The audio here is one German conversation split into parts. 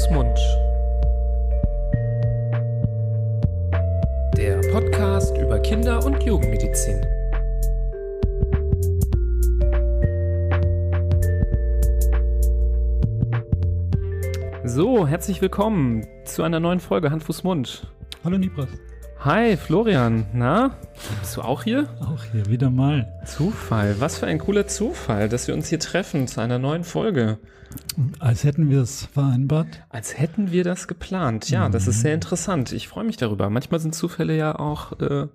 Fuß, Mund. Der Podcast über Kinder- und Jugendmedizin. So, herzlich willkommen zu einer neuen Folge Hand, Mund. Hallo Nibras. Hi, Florian. Na, bist du auch hier? Auch hier, wieder mal. Zufall. Was für ein cooler Zufall, dass wir uns hier treffen zu einer neuen Folge. Als hätten wir es vereinbart. Als hätten wir das geplant. Ja, das ist sehr interessant. Ich freue mich darüber. Manchmal sind Zufälle ja auch, äh,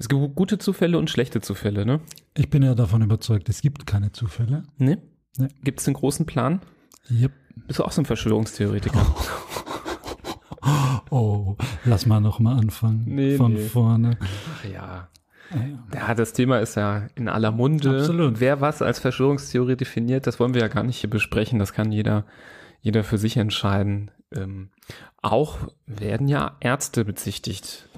es gibt gute Zufälle und schlechte Zufälle, ne? Ich bin ja davon überzeugt, es gibt keine Zufälle. Ne? Nee. Gibt es einen großen Plan? Yep. Bist du auch so ein Verschwörungstheoretiker? Oh, lass mal nochmal anfangen. Nee, Von nee. vorne. Ach ja. Ja. Ja, das Thema ist ja in aller Munde. Absolut. Wer was als Verschwörungstheorie definiert, das wollen wir ja gar nicht hier besprechen. Das kann jeder, jeder für sich entscheiden. Ähm, auch werden ja Ärzte bezichtigt,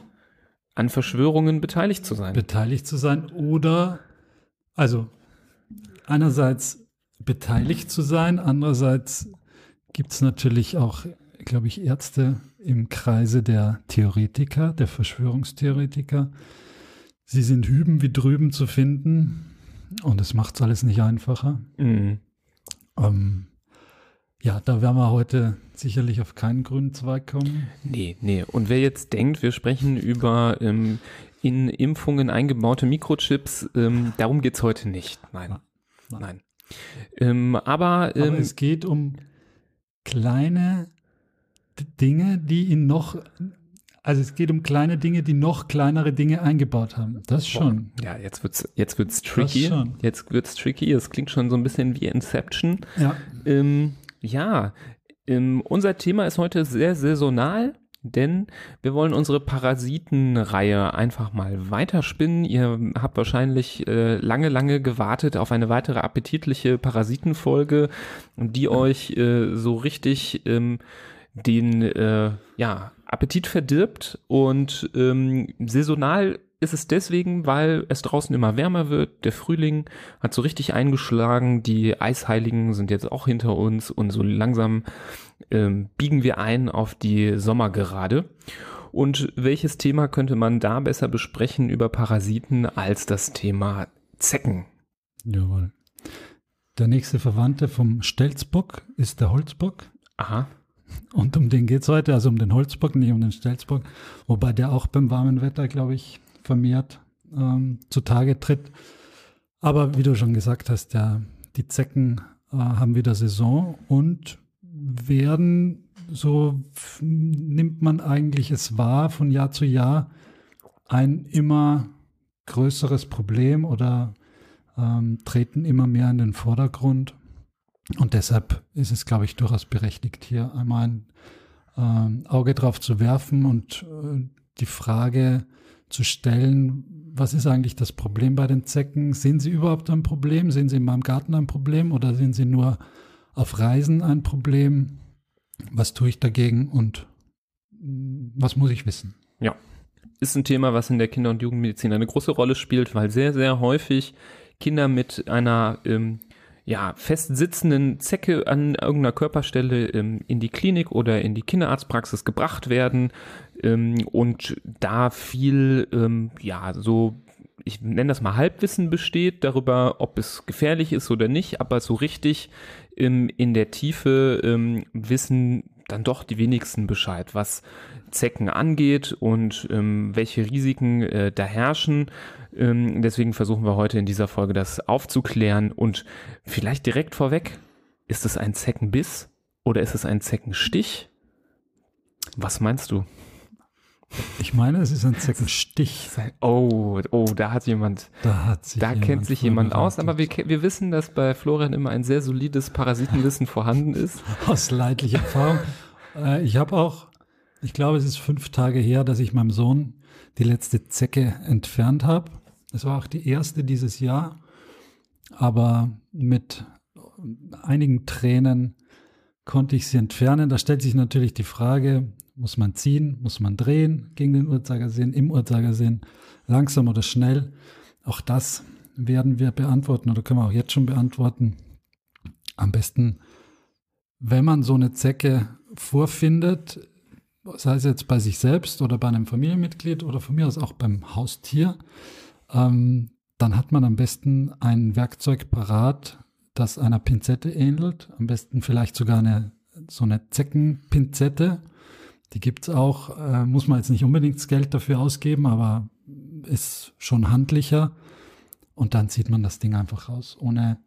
an Verschwörungen beteiligt zu sein. Beteiligt zu sein oder, also einerseits beteiligt zu sein, andererseits gibt es natürlich auch, glaube ich, Ärzte im Kreise der Theoretiker, der Verschwörungstheoretiker. Sie sind hüben wie drüben zu finden und es macht es alles nicht einfacher. Mhm. Ähm, ja, da werden wir heute sicherlich auf keinen grünen Zweig kommen. Nee, nee. Und wer jetzt denkt, wir sprechen über ähm, in Impfungen eingebaute Mikrochips, ähm, darum geht's heute nicht. Nein, Nein. nein. Ähm, aber, ähm, Aber es geht um kleine Dinge, die in noch, also es geht um kleine Dinge, die noch kleinere Dinge eingebaut haben. Das schon. ja, jetzt wird's, jetzt wird's tricky. schon. Jetzt wird's tricky. Es klingt schon so ein bisschen wie Inception. Ja. Ähm, ja, ähm, unser Thema ist heute sehr saisonal, denn wir wollen unsere Parasitenreihe einfach mal weiterspinnen. Ihr habt wahrscheinlich äh, lange, lange gewartet auf eine weitere appetitliche Parasitenfolge, die euch äh, so richtig ähm, den äh, ja, Appetit verdirbt und ähm, saisonal ist es deswegen, weil es draußen immer wärmer wird. Der Frühling hat so richtig eingeschlagen. Die Eisheiligen sind jetzt auch hinter uns und so langsam ähm, biegen wir ein auf die Sommergerade. Und welches Thema könnte man da besser besprechen über Parasiten als das Thema Zecken? Jawohl. Der nächste Verwandte vom Stelzbock ist der Holzbock. Aha. Und um den geht es heute, also um den Holzbock, nicht um den Stelzbock. Wobei der auch beim warmen Wetter, glaube ich, vermehrt ähm, zutage tritt. Aber wie du schon gesagt hast, ja, die Zecken äh, haben wieder Saison und werden, so nimmt man eigentlich es wahr, von Jahr zu Jahr ein immer größeres Problem oder ähm, treten immer mehr in den Vordergrund. Und deshalb ist es, glaube ich, durchaus berechtigt, hier einmal ein ähm, Auge drauf zu werfen und äh, die Frage zu stellen, was ist eigentlich das Problem bei den Zecken? Sehen Sie überhaupt ein Problem? Sehen Sie in meinem Garten ein Problem oder sehen Sie nur auf Reisen ein Problem? Was tue ich dagegen und mh, was muss ich wissen? Ja. Ist ein Thema, was in der Kinder- und Jugendmedizin eine große Rolle spielt, weil sehr, sehr häufig Kinder mit einer ähm, ja, fest sitzenden Zecke an irgendeiner Körperstelle ähm, in die Klinik oder in die Kinderarztpraxis gebracht werden ähm, und da viel, ähm, ja, so, ich nenne das mal Halbwissen besteht darüber, ob es gefährlich ist oder nicht, aber so richtig ähm, in der Tiefe ähm, wissen dann doch die wenigsten Bescheid, was Zecken angeht und ähm, welche Risiken äh, da herrschen. Ähm, deswegen versuchen wir heute in dieser Folge das aufzuklären und vielleicht direkt vorweg, ist es ein Zeckenbiss oder ist es ein Zeckenstich? Was meinst du? Ich meine, es ist ein Zeckenstich. Oh, oh, da hat jemand, Da hat sich da jemand kennt sich jemand aus, aber wir, wir wissen, dass bei Florian immer ein sehr solides Parasitenwissen vorhanden ist. aus leidlicher Erfahrung. Äh, ich habe auch, ich glaube, es ist fünf Tage her, dass ich meinem Sohn die letzte Zecke entfernt habe. Es war auch die erste dieses Jahr, aber mit einigen Tränen konnte ich sie entfernen. Da stellt sich natürlich die Frage, muss man ziehen, muss man drehen gegen den Uhrzeigersinn, im Uhrzeigersinn, langsam oder schnell. Auch das werden wir beantworten oder können wir auch jetzt schon beantworten. Am besten wenn man so eine Zecke vorfindet, sei es jetzt bei sich selbst oder bei einem Familienmitglied oder von mir aus auch beim Haustier, ähm, dann hat man am besten ein Werkzeug parat, das einer Pinzette ähnelt. Am besten vielleicht sogar eine, so eine Zeckenpinzette. Die gibt's auch, äh, muss man jetzt nicht unbedingt Geld dafür ausgeben, aber ist schon handlicher. Und dann zieht man das Ding einfach raus, ohne,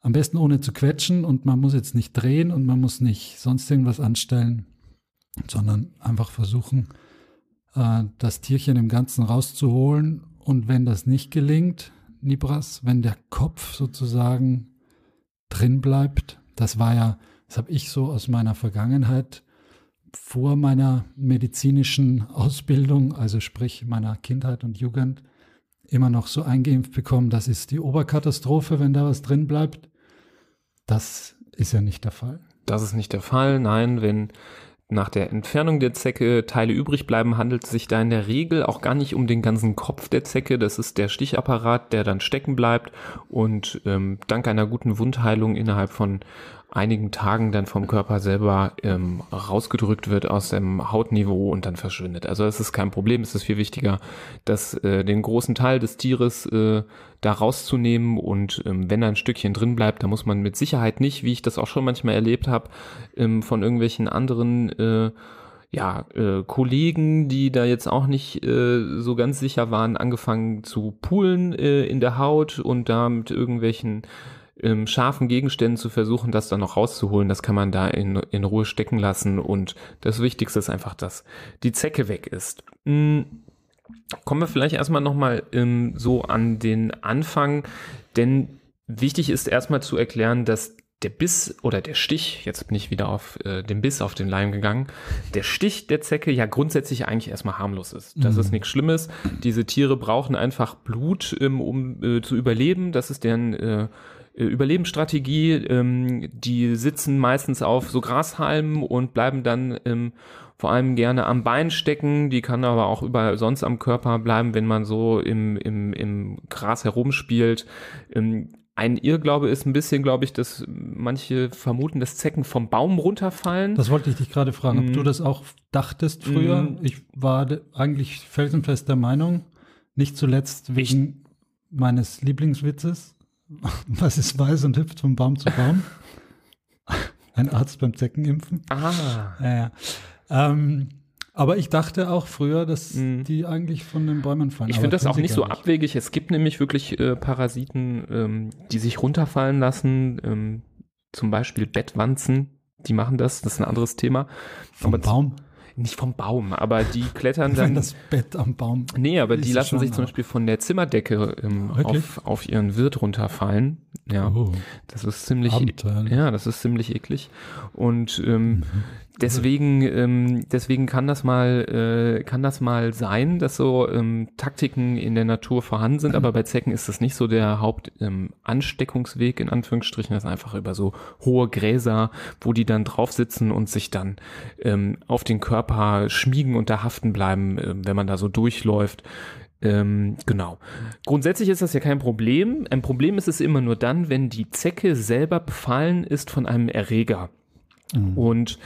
am besten ohne zu quetschen und man muss jetzt nicht drehen und man muss nicht sonst irgendwas anstellen, sondern einfach versuchen, äh, das Tierchen im Ganzen rauszuholen. Und wenn das nicht gelingt, Nibras, wenn der Kopf sozusagen drin bleibt, das war ja, das habe ich so aus meiner Vergangenheit vor meiner medizinischen Ausbildung, also sprich meiner Kindheit und Jugend, immer noch so eingeimpft bekommen, das ist die Oberkatastrophe, wenn da was drin bleibt. Das ist ja nicht der Fall. Das ist nicht der Fall, nein, wenn nach der Entfernung der Zecke Teile übrig bleiben, handelt es sich da in der Regel auch gar nicht um den ganzen Kopf der Zecke. Das ist der Stichapparat, der dann stecken bleibt und ähm, dank einer guten Wundheilung innerhalb von einigen Tagen dann vom Körper selber ähm, rausgedrückt wird aus dem Hautniveau und dann verschwindet. Also es ist kein Problem, es ist viel wichtiger, dass äh, den großen Teil des Tieres äh, da rauszunehmen und ähm, wenn da ein Stückchen drin bleibt, da muss man mit Sicherheit nicht, wie ich das auch schon manchmal erlebt habe, ähm, von irgendwelchen anderen äh, ja, äh, Kollegen, die da jetzt auch nicht äh, so ganz sicher waren, angefangen zu poolen äh, in der Haut und da mit irgendwelchen ähm, scharfen Gegenständen zu versuchen, das dann noch rauszuholen, das kann man da in, in Ruhe stecken lassen. Und das Wichtigste ist einfach, dass die Zecke weg ist. Hm. Kommen wir vielleicht erstmal nochmal ähm, so an den Anfang, denn wichtig ist erstmal zu erklären, dass der Biss oder der Stich, jetzt bin ich wieder auf äh, den Biss auf den Leim gegangen, der Stich der Zecke ja grundsätzlich eigentlich erstmal harmlos ist. Das mhm. ist nichts Schlimmes. Diese Tiere brauchen einfach Blut, ähm, um äh, zu überleben. Das ist deren äh, Überlebensstrategie. Ähm, die sitzen meistens auf so Grashalmen und bleiben dann ähm, vor allem gerne am Bein stecken. Die kann aber auch überall sonst am Körper bleiben, wenn man so im, im, im Gras herumspielt. Ähm, ein Irrglaube ist ein bisschen, glaube ich, dass manche vermuten, dass Zecken vom Baum runterfallen. Das wollte ich dich gerade fragen, ob mm. du das auch dachtest früher. Mm. Ich war eigentlich felsenfest der Meinung, nicht zuletzt wegen ich meines Lieblingswitzes, was ist weiß und hüpft von Baum zu Baum? Ein Arzt beim Zeckenimpfen. Ah. Ja, ja. Ähm, aber ich dachte auch früher, dass mm. die eigentlich von den Bäumen fallen. Ich finde das auch nicht so nicht. abwegig. Es gibt nämlich wirklich äh, Parasiten, ähm, die sich runterfallen lassen. Ähm, zum Beispiel Bettwanzen, die machen das. Das ist ein anderes Thema. Vom aber Baum? Nicht vom Baum, aber die klettern dann. Das Bett am Baum. Nee, aber die lassen sich zum Beispiel von der Zimmerdecke ähm, auf, auf ihren Wirt runterfallen. Ja, oh. das ist ziemlich, Abenteuerlich. ja, das ist ziemlich eklig. Und ähm, mhm. Deswegen, ähm, deswegen kann das mal, äh, kann das mal sein, dass so ähm, Taktiken in der Natur vorhanden sind, aber bei Zecken ist das nicht so der Hauptansteckungsweg ähm, in Anführungsstrichen. Das ist einfach über so hohe Gräser, wo die dann drauf sitzen und sich dann ähm, auf den Körper schmiegen und da haften bleiben, äh, wenn man da so durchläuft. Ähm, genau. Grundsätzlich ist das ja kein Problem. Ein Problem ist es immer nur dann, wenn die Zecke selber befallen ist von einem Erreger. Mhm. Und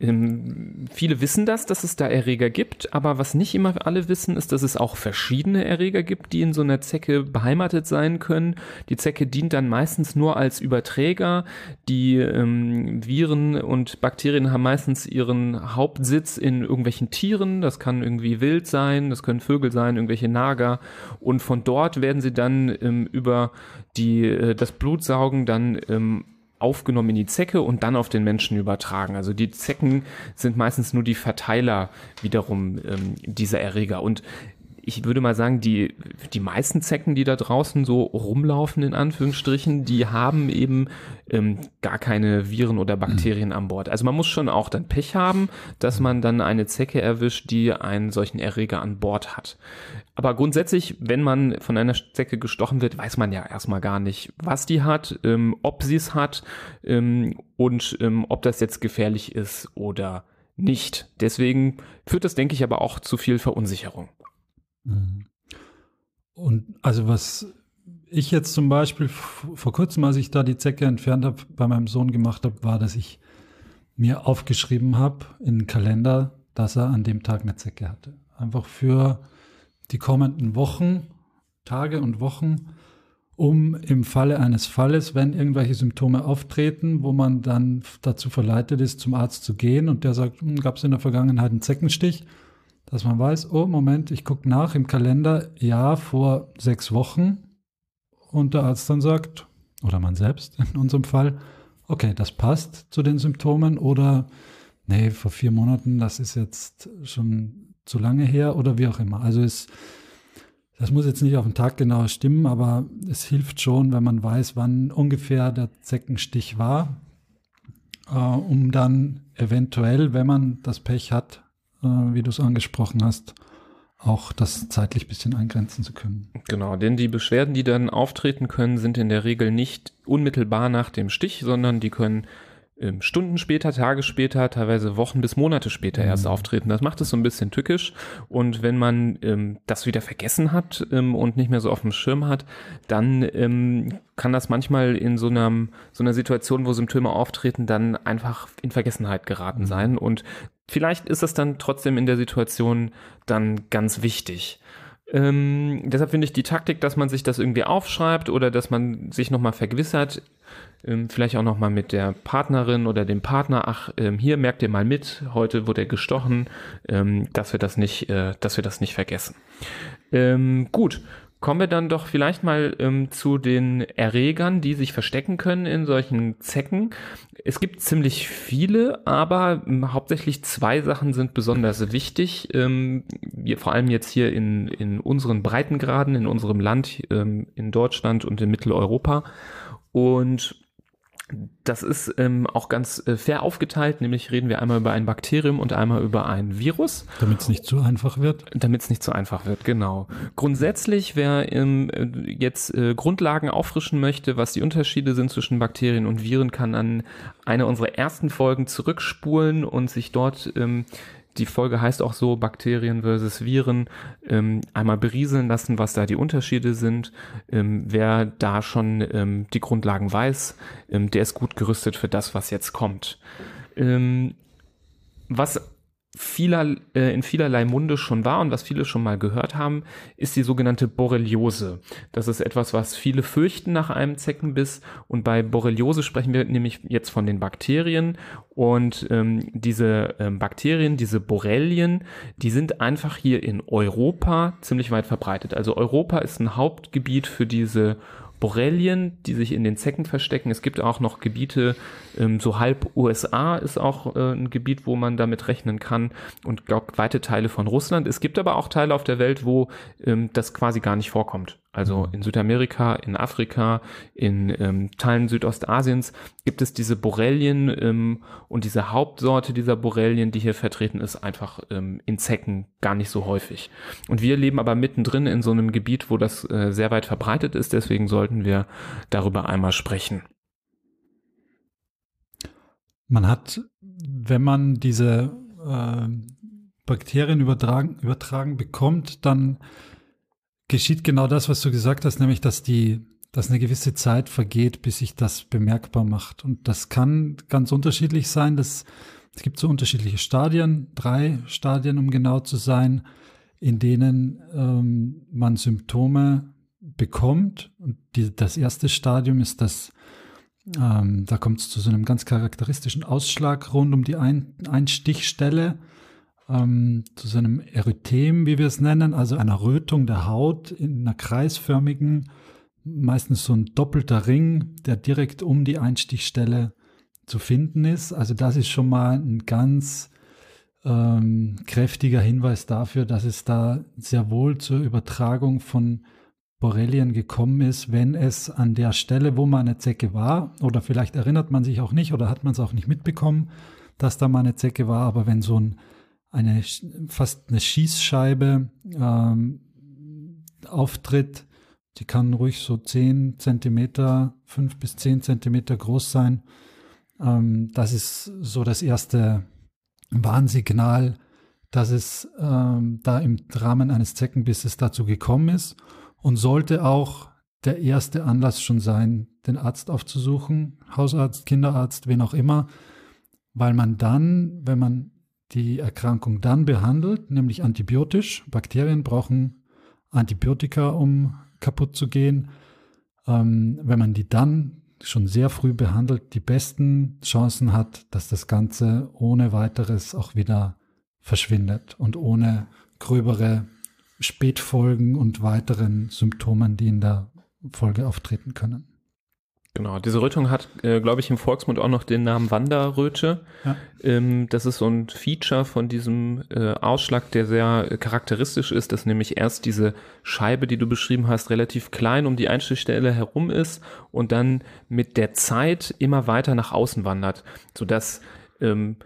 ähm, viele wissen das, dass es da Erreger gibt, aber was nicht immer alle wissen, ist, dass es auch verschiedene Erreger gibt, die in so einer Zecke beheimatet sein können. Die Zecke dient dann meistens nur als Überträger. Die ähm, Viren und Bakterien haben meistens ihren Hauptsitz in irgendwelchen Tieren. Das kann irgendwie wild sein, das können Vögel sein, irgendwelche Nager. Und von dort werden sie dann ähm, über die, äh, das Blutsaugen dann ähm, aufgenommen in die Zecke und dann auf den Menschen übertragen. Also die Zecken sind meistens nur die Verteiler wiederum ähm, dieser Erreger. Und ich würde mal sagen, die, die meisten Zecken, die da draußen so rumlaufen, in Anführungsstrichen, die haben eben ähm, gar keine Viren oder Bakterien mhm. an Bord. Also man muss schon auch dann Pech haben, dass man dann eine Zecke erwischt, die einen solchen Erreger an Bord hat. Aber grundsätzlich, wenn man von einer Zecke gestochen wird, weiß man ja erstmal gar nicht, was die hat, ähm, ob sie es hat ähm, und ähm, ob das jetzt gefährlich ist oder nicht. Deswegen führt das, denke ich, aber auch zu viel Verunsicherung. Mhm. Und also was ich jetzt zum Beispiel vor kurzem, als ich da die Zecke entfernt habe, bei meinem Sohn gemacht habe, war, dass ich mir aufgeschrieben habe in den Kalender, dass er an dem Tag eine Zecke hatte. Einfach für die kommenden Wochen, Tage und Wochen, um im Falle eines Falles, wenn irgendwelche Symptome auftreten, wo man dann dazu verleitet ist, zum Arzt zu gehen und der sagt, hm, gab es in der Vergangenheit einen Zeckenstich, dass man weiß, oh Moment, ich gucke nach im Kalender, ja, vor sechs Wochen und der Arzt dann sagt, oder man selbst in unserem Fall, okay, das passt zu den Symptomen oder nee, vor vier Monaten, das ist jetzt schon zu lange her oder wie auch immer. Also es, das muss jetzt nicht auf den Tag genau stimmen, aber es hilft schon, wenn man weiß, wann ungefähr der Zeckenstich war, äh, um dann eventuell, wenn man das Pech hat, wie du es angesprochen hast, auch das zeitlich ein bisschen eingrenzen zu können. Genau, denn die Beschwerden, die dann auftreten können, sind in der Regel nicht unmittelbar nach dem Stich, sondern die können ähm, Stunden später, Tage später, teilweise Wochen bis Monate später erst mhm. auftreten. Das macht es so ein bisschen tückisch. Und wenn man ähm, das wieder vergessen hat ähm, und nicht mehr so auf dem Schirm hat, dann ähm, kann das manchmal in so, einem, so einer Situation, wo Symptome auftreten, dann einfach in Vergessenheit geraten mhm. sein. Und vielleicht ist das dann trotzdem in der Situation dann ganz wichtig. Ähm, deshalb finde ich die Taktik, dass man sich das irgendwie aufschreibt oder dass man sich nochmal vergewissert, ähm, vielleicht auch nochmal mit der Partnerin oder dem Partner, ach, ähm, hier merkt ihr mal mit, heute wurde er gestochen, ähm, dass wir das nicht, äh, dass wir das nicht vergessen. Ähm, gut, Kommen wir dann doch vielleicht mal ähm, zu den Erregern, die sich verstecken können in solchen Zecken. Es gibt ziemlich viele, aber ähm, hauptsächlich zwei Sachen sind besonders wichtig. Ähm, wir, vor allem jetzt hier in, in unseren Breitengraden, in unserem Land, ähm, in Deutschland und in Mitteleuropa. Und das ist ähm, auch ganz äh, fair aufgeteilt, nämlich reden wir einmal über ein Bakterium und einmal über ein Virus. Damit es nicht zu einfach wird. Damit es nicht zu einfach wird, genau. Grundsätzlich, wer ähm, jetzt äh, Grundlagen auffrischen möchte, was die Unterschiede sind zwischen Bakterien und Viren, kann an eine unserer ersten Folgen zurückspulen und sich dort ähm, die Folge heißt auch so, Bakterien versus Viren, ähm, einmal berieseln lassen, was da die Unterschiede sind. Ähm, wer da schon ähm, die Grundlagen weiß, ähm, der ist gut gerüstet für das, was jetzt kommt. Ähm, was vieler, äh, in vielerlei Munde schon war und was viele schon mal gehört haben, ist die sogenannte Borreliose. Das ist etwas, was viele fürchten nach einem Zeckenbiss und bei Borreliose sprechen wir nämlich jetzt von den Bakterien und ähm, diese ähm, Bakterien, diese Borrelien, die sind einfach hier in Europa ziemlich weit verbreitet. Also Europa ist ein Hauptgebiet für diese Borrelien, die sich in den Zecken verstecken. Es gibt auch noch Gebiete, ähm, so halb USA ist auch äh, ein Gebiet, wo man damit rechnen kann und glaube weite Teile von Russland. Es gibt aber auch Teile auf der Welt, wo ähm, das quasi gar nicht vorkommt. Also mhm. in Südamerika, in Afrika, in ähm, Teilen Südostasiens gibt es diese Borrelien ähm, und diese Hauptsorte dieser Borrelien, die hier vertreten ist, einfach ähm, in Zecken gar nicht so häufig. Und wir leben aber mittendrin in so einem Gebiet, wo das äh, sehr weit verbreitet ist, deswegen sollten wir darüber einmal sprechen. Man hat, wenn man diese äh, Bakterien übertragen, übertragen bekommt, dann geschieht genau das, was du gesagt hast, nämlich dass die, dass eine gewisse Zeit vergeht, bis sich das bemerkbar macht. Und das kann ganz unterschiedlich sein. Das, es gibt so unterschiedliche Stadien, drei Stadien, um genau zu sein, in denen ähm, man Symptome bekommt. Und die, das erste Stadium ist das, ähm, da kommt es zu so einem ganz charakteristischen Ausschlag rund um die Ein Einstichstelle ähm, zu so einem Erythem, wie wir es nennen, also einer Rötung der Haut in einer kreisförmigen, meistens so ein doppelter Ring, der direkt um die Einstichstelle zu finden ist. Also das ist schon mal ein ganz ähm, kräftiger Hinweis dafür, dass es da sehr wohl zur Übertragung von Borrelien gekommen ist, wenn es an der Stelle, wo mal eine Zecke war, oder vielleicht erinnert man sich auch nicht oder hat man es auch nicht mitbekommen, dass da mal eine Zecke war, aber wenn so ein eine fast eine Schießscheibe ähm, auftritt. Die kann ruhig so 10 Zentimeter, 5 bis 10 Zentimeter groß sein. Ähm, das ist so das erste Warnsignal, dass es ähm, da im Rahmen eines Zeckenbisses dazu gekommen ist und sollte auch der erste Anlass schon sein, den Arzt aufzusuchen, Hausarzt, Kinderarzt, wen auch immer, weil man dann, wenn man die Erkrankung dann behandelt, nämlich antibiotisch, Bakterien brauchen Antibiotika, um kaputt zu gehen, ähm, wenn man die dann schon sehr früh behandelt, die besten Chancen hat, dass das Ganze ohne weiteres auch wieder verschwindet und ohne gröbere Spätfolgen und weiteren Symptomen, die in der Folge auftreten können. Genau, diese Rötung hat, äh, glaube ich, im Volksmund auch noch den Namen Wanderröte. Ja. Ähm, das ist so ein Feature von diesem äh, Ausschlag, der sehr äh, charakteristisch ist, dass nämlich erst diese Scheibe, die du beschrieben hast, relativ klein um die Einstichstelle herum ist und dann mit der Zeit immer weiter nach außen wandert, sodass ähm,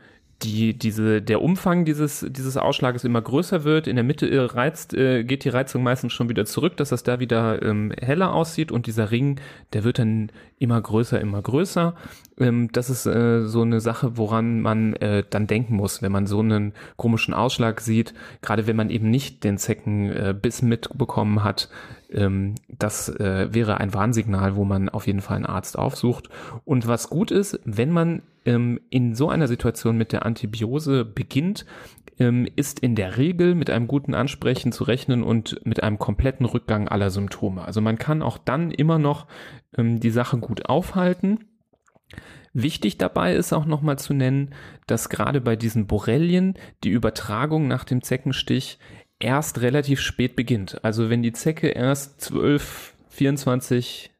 die, diese, der Umfang dieses, dieses Ausschlages immer größer wird. In der Mitte äh, reizt, äh, geht die Reizung meistens schon wieder zurück, dass das da wieder ähm, heller aussieht und dieser Ring, der wird dann immer größer, immer größer. Ähm, das ist äh, so eine Sache, woran man äh, dann denken muss, wenn man so einen komischen Ausschlag sieht, gerade wenn man eben nicht den Zeckenbiss äh, mitbekommen hat. Ähm, das äh, wäre ein Warnsignal, wo man auf jeden Fall einen Arzt aufsucht. Und was gut ist, wenn man ähm, in so einer Situation mit der Antibiose beginnt, ähm, ist in der Regel mit einem guten Ansprechen zu rechnen und mit einem kompletten Rückgang aller Symptome. Also man kann auch dann immer noch ähm, die Sache gut aufhalten. Wichtig dabei ist auch nochmal zu nennen, dass gerade bei diesen Borrelien die Übertragung nach dem Zeckenstich erst relativ spät beginnt. Also wenn die Zecke erst 12, 24,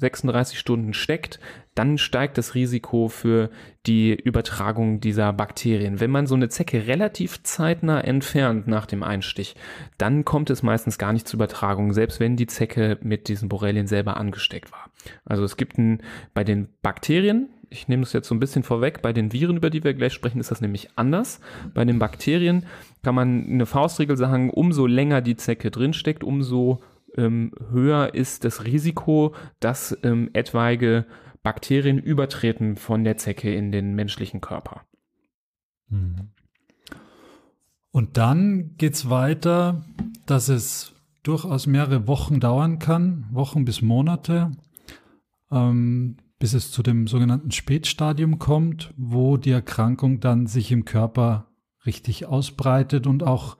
36 Stunden steckt, dann steigt das Risiko für die Übertragung dieser Bakterien. Wenn man so eine Zecke relativ zeitnah entfernt nach dem Einstich, dann kommt es meistens gar nicht zur Übertragung, selbst wenn die Zecke mit diesen Borrelien selber angesteckt war. Also es gibt ein, bei den Bakterien, ich nehme es jetzt so ein bisschen vorweg, bei den Viren, über die wir gleich sprechen, ist das nämlich anders. Bei den Bakterien kann man eine Faustregel sagen, umso länger die Zecke drinsteckt, umso ähm, höher ist das Risiko, dass ähm, etwaige Bakterien übertreten von der Zecke in den menschlichen Körper. Mhm. Und dann geht es weiter, dass es durchaus mehrere Wochen dauern kann, Wochen bis Monate, ähm, bis es zu dem sogenannten Spätstadium kommt, wo die Erkrankung dann sich im Körper richtig ausbreitet und auch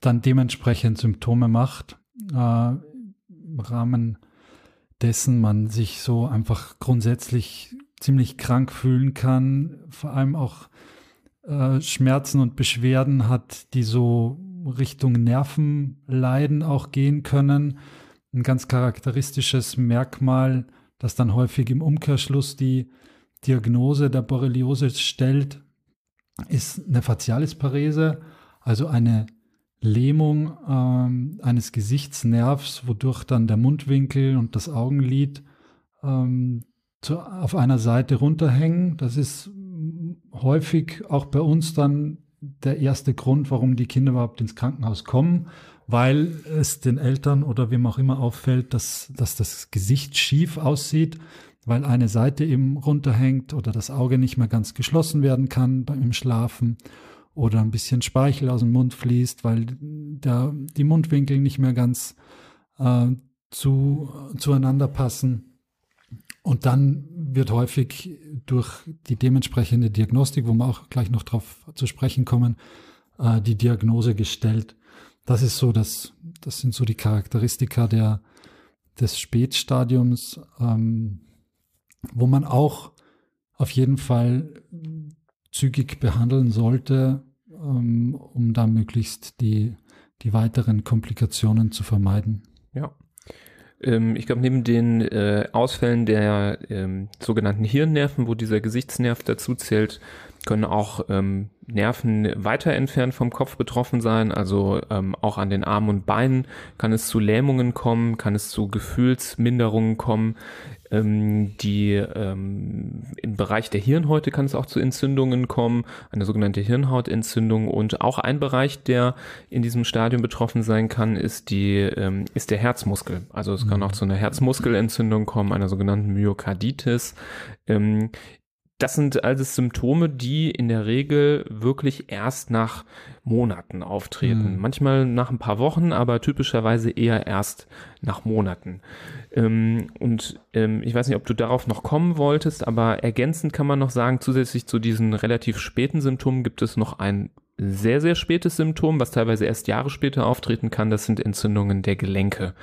dann dementsprechend Symptome macht. Äh, Im Rahmen dessen man sich so einfach grundsätzlich ziemlich krank fühlen kann, vor allem auch äh, Schmerzen und Beschwerden hat, die so Richtung Nervenleiden auch gehen können. Ein ganz charakteristisches Merkmal, das dann häufig im Umkehrschluss die Diagnose der Borreliose stellt, ist eine Facialisparese, also eine Lähmung ähm, eines Gesichtsnervs, wodurch dann der Mundwinkel und das Augenlid ähm, zu, auf einer Seite runterhängen. Das ist häufig auch bei uns dann der erste Grund, warum die Kinder überhaupt ins Krankenhaus kommen, weil es den Eltern oder wem auch immer auffällt, dass, dass das Gesicht schief aussieht, weil eine Seite eben runterhängt oder das Auge nicht mehr ganz geschlossen werden kann beim Schlafen oder ein bisschen Speichel aus dem Mund fließt, weil der, die Mundwinkel nicht mehr ganz äh, zu, zueinander passen. Und dann wird häufig durch die dementsprechende Diagnostik, wo wir auch gleich noch darauf zu sprechen kommen, äh, die Diagnose gestellt. Das ist so, das, das sind so die Charakteristika der, des Spätstadiums, ähm, wo man auch auf jeden Fall zügig behandeln sollte, ähm, um da möglichst die, die weiteren Komplikationen zu vermeiden. Ja. Ähm, ich glaube, neben den äh, Ausfällen der ähm, sogenannten Hirnnerven, wo dieser Gesichtsnerv dazu zählt, können auch Nerven weiter entfernt vom Kopf betroffen sein. Also ähm, auch an den Armen und Beinen kann es zu Lähmungen kommen, kann es zu Gefühlsminderungen kommen. Ähm, die ähm, im Bereich der Hirnhäute kann es auch zu Entzündungen kommen, eine sogenannte Hirnhautentzündung. Und auch ein Bereich, der in diesem Stadium betroffen sein kann, ist die ähm, ist der Herzmuskel. Also es mhm. kann auch zu einer Herzmuskelentzündung kommen, einer sogenannten Myokarditis. Ähm, das sind alles Symptome, die in der Regel wirklich erst nach Monaten auftreten. Mhm. Manchmal nach ein paar Wochen, aber typischerweise eher erst nach Monaten. Ähm, und ähm, ich weiß nicht, ob du darauf noch kommen wolltest, aber ergänzend kann man noch sagen, zusätzlich zu diesen relativ späten Symptomen gibt es noch ein sehr, sehr spätes Symptom, was teilweise erst Jahre später auftreten kann, das sind Entzündungen der Gelenke,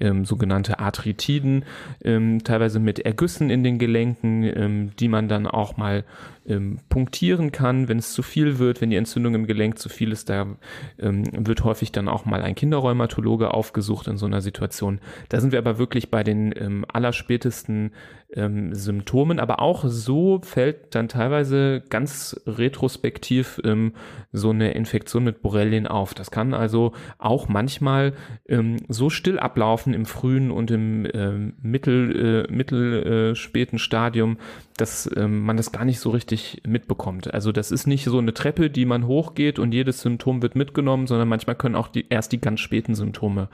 ähm, sogenannte Arthritiden, ähm, teilweise mit Ergüssen in den Gelenken, ähm, die man dann auch mal ähm, punktieren kann, wenn es zu viel wird, wenn die Entzündung im Gelenk zu viel ist, da ähm, wird häufig dann auch mal ein Kinderrheumatologe aufgesucht in so einer Situation. Da sind wir aber wirklich bei den ähm, allerspätesten ähm, Symptomen, aber auch so fällt dann teilweise ganz retrospektiv ähm, so eine Infektion mit Borrelien auf. Das kann also auch manchmal ähm, so still ablaufen im frühen und im ähm, mittel, äh, mittel äh, Stadium, dass ähm, man das gar nicht so richtig mitbekommt. Also das ist nicht so eine Treppe, die man hochgeht und jedes Symptom wird mitgenommen, sondern manchmal können auch die, erst die ganz späten Symptome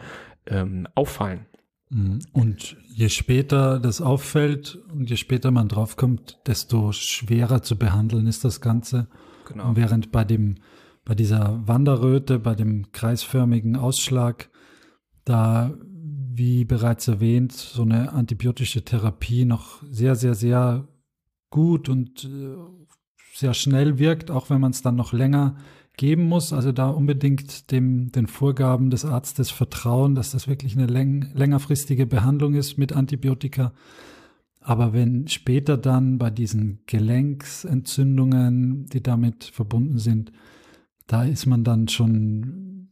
ähm, auffallen. Mhm. Und je später das auffällt und je später man draufkommt, desto schwerer zu behandeln ist das Ganze. Genau. Und während bei dem, bei dieser Wanderröte, bei dem kreisförmigen Ausschlag, da, wie bereits erwähnt, so eine antibiotische Therapie noch sehr, sehr, sehr gut und äh, sehr schnell wirkt, auch wenn man es dann noch länger geben muss. Also da unbedingt dem, den Vorgaben des Arztes vertrauen, dass das wirklich eine läng längerfristige Behandlung ist mit Antibiotika. Aber wenn später dann bei diesen Gelenksentzündungen, die damit verbunden sind, da ist man dann schon,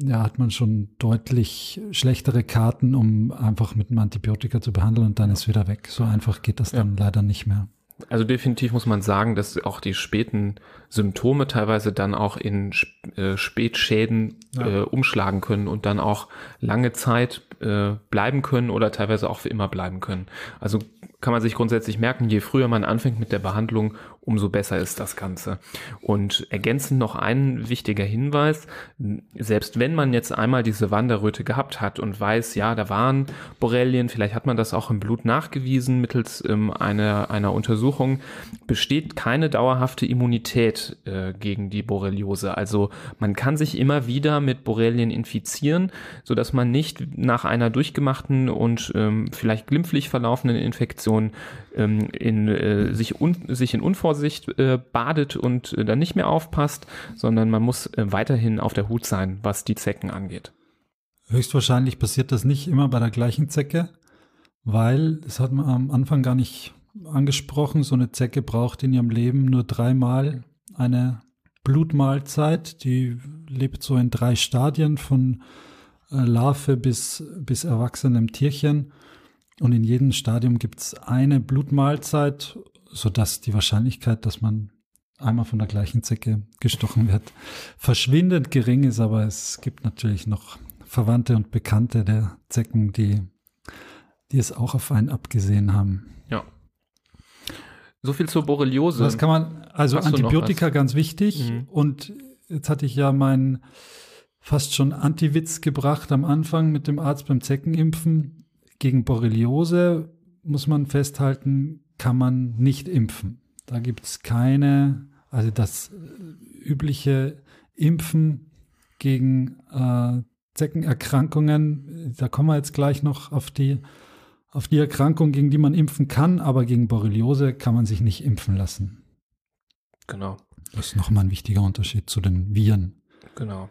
ja, hat man schon deutlich schlechtere Karten, um einfach mit einem Antibiotika zu behandeln und dann ist wieder weg. So einfach geht das dann ja. leider nicht mehr also definitiv muss man sagen, dass auch die späten Symptome teilweise dann auch in äh, Spätschäden ja. äh, umschlagen können und dann auch lange Zeit äh, bleiben können oder teilweise auch für immer bleiben können. Also kann man sich grundsätzlich merken, je früher man anfängt mit der Behandlung, umso besser ist das Ganze. Und ergänzend noch ein wichtiger Hinweis, selbst wenn man jetzt einmal diese Wanderröte gehabt hat und weiß, ja, da waren Borrelien, vielleicht hat man das auch im Blut nachgewiesen mittels ähm, einer, einer Untersuchung, besteht keine dauerhafte Immunität äh, gegen die Borreliose. Also man kann sich immer wieder mit Borrelien infizieren, so dass man nicht nach einer durchgemachten und ähm, vielleicht glimpflich verlaufenden Infektion ähm, in, äh, sich, un, sich in Unvorsicht äh, badet und äh, dann nicht mehr aufpasst, sondern man muss äh, weiterhin auf der Hut sein, was die Zecken angeht. Höchstwahrscheinlich passiert das nicht immer bei der gleichen Zecke, weil, das hat man am Anfang gar nicht angesprochen, so eine Zecke braucht in ihrem Leben nur dreimal eine Blutmahlzeit. Die lebt so in drei Stadien von äh, Larve bis, bis erwachsenem Tierchen. Und in jedem Stadium gibt es eine Blutmahlzeit, sodass die Wahrscheinlichkeit, dass man einmal von der gleichen Zecke gestochen wird, verschwindend gering ist. Aber es gibt natürlich noch Verwandte und Bekannte der Zecken, die, die es auch auf einen abgesehen haben. Ja. So viel zur Borreliose. Das kann man, also Hast Antibiotika ganz wichtig. Mhm. Und jetzt hatte ich ja meinen fast schon Antiwitz gebracht am Anfang mit dem Arzt beim Zeckenimpfen gegen Borreliose muss man festhalten, kann man nicht impfen. Da gibt es keine, also das übliche Impfen gegen äh, Zeckenerkrankungen, da kommen wir jetzt gleich noch auf die, auf die Erkrankung, gegen die man impfen kann, aber gegen Borreliose kann man sich nicht impfen lassen. Genau. Das ist nochmal ein wichtiger Unterschied zu den Viren. Genau.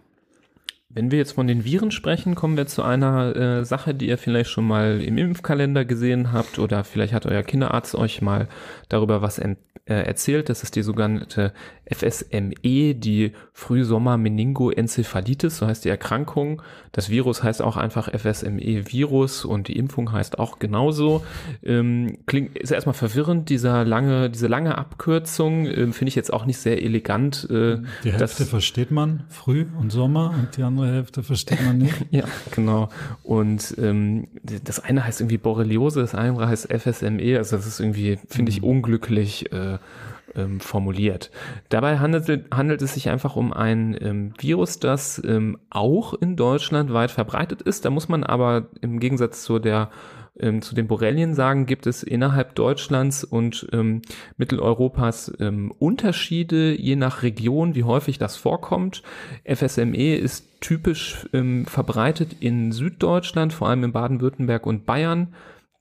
Wenn wir jetzt von den Viren sprechen, kommen wir zu einer äh, Sache, die ihr vielleicht schon mal im Impfkalender gesehen habt oder vielleicht hat euer Kinderarzt euch mal darüber was äh, erzählt. Das ist die sogenannte FSME, die Frühsommer-Meningoenzephalitis, so heißt die Erkrankung. Das Virus heißt auch einfach FSME-Virus und die Impfung heißt auch genauso. Ähm, klingt, ist erstmal verwirrend, dieser lange, diese lange Abkürzung, äh, finde ich jetzt auch nicht sehr elegant. Äh, die Hälfte das, versteht man, Früh und Sommer, und die andere Hälfte versteht man nicht. ja, genau. Und ähm, das eine heißt irgendwie Borreliose, das andere heißt FSME, also das ist irgendwie, finde ich, mhm. unglücklich. Äh, ähm, formuliert. Dabei handelt, handelt es sich einfach um ein ähm, Virus, das ähm, auch in Deutschland weit verbreitet ist. Da muss man aber im Gegensatz zu der ähm, zu den Borrelien sagen, gibt es innerhalb Deutschlands und ähm, Mitteleuropas ähm, Unterschiede je nach Region, wie häufig das vorkommt. FSME ist typisch ähm, verbreitet in Süddeutschland, vor allem in Baden-Württemberg und Bayern.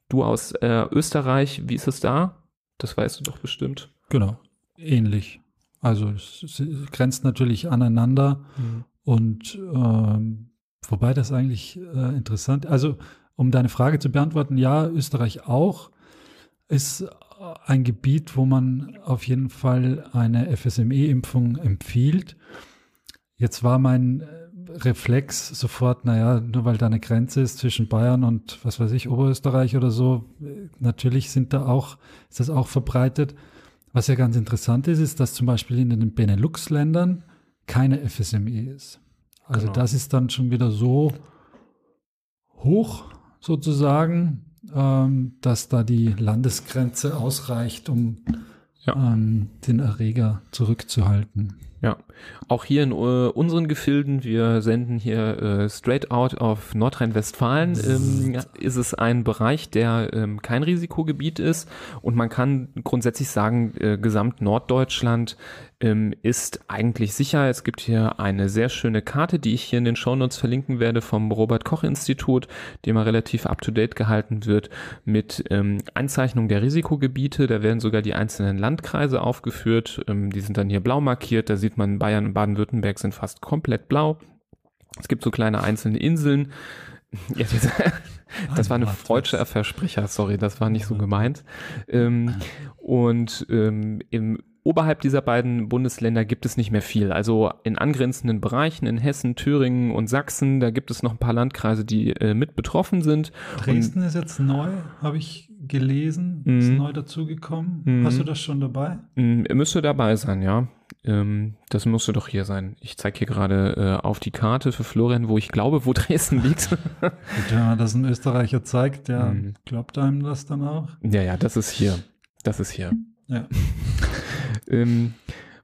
Du aus äh, Österreich, wie ist es da? Das weißt du doch bestimmt. Genau, ähnlich. Also es, es grenzt natürlich aneinander mhm. und ähm, wobei das eigentlich äh, interessant, also um deine Frage zu beantworten, ja, Österreich auch ist ein Gebiet, wo man auf jeden Fall eine FSME-Impfung empfiehlt. Jetzt war mein äh, Reflex sofort, naja, nur weil da eine Grenze ist zwischen Bayern und was weiß ich, Oberösterreich oder so, natürlich sind da auch, ist das auch verbreitet. Was ja ganz interessant ist, ist, dass zum Beispiel in den Benelux-Ländern keine FSME ist. Also genau. das ist dann schon wieder so hoch sozusagen, ähm, dass da die Landesgrenze ausreicht, um ja. ähm, den Erreger zurückzuhalten. Ja, auch hier in uh, unseren Gefilden, wir senden hier äh, straight out auf Nordrhein-Westfalen, ähm, ist es ein Bereich, der ähm, kein Risikogebiet ist und man kann grundsätzlich sagen, äh, gesamt Norddeutschland ähm, ist eigentlich sicher. Es gibt hier eine sehr schöne Karte, die ich hier in den Shownotes verlinken werde vom Robert Koch Institut, die immer relativ up-to-date gehalten wird mit ähm, Einzeichnung der Risikogebiete. Da werden sogar die einzelnen Landkreise aufgeführt. Ähm, die sind dann hier blau markiert. Da sieht man, Bayern und Baden-Württemberg sind fast komplett blau. Es gibt so kleine einzelne Inseln. Ja, das war eine freudsche Versprecher, sorry, das war nicht so gemeint. Ähm, und ähm, im Oberhalb dieser beiden Bundesländer gibt es nicht mehr viel. Also in angrenzenden Bereichen, in Hessen, Thüringen und Sachsen, da gibt es noch ein paar Landkreise, die äh, mit betroffen sind. Dresden und, ist jetzt neu, habe ich gelesen, mm, ist neu dazugekommen. Mm, Hast du das schon dabei? Mm, müsste dabei sein, ja. Ähm, das müsste doch hier sein. Ich zeige hier gerade äh, auf die Karte für Florian, wo ich glaube, wo Dresden liegt. Gut, wenn man das ein Österreicher zeigt, ja, mm. glaubt einem das dann auch? Ja, ja, das ist hier. Das ist hier. Ja. Ähm,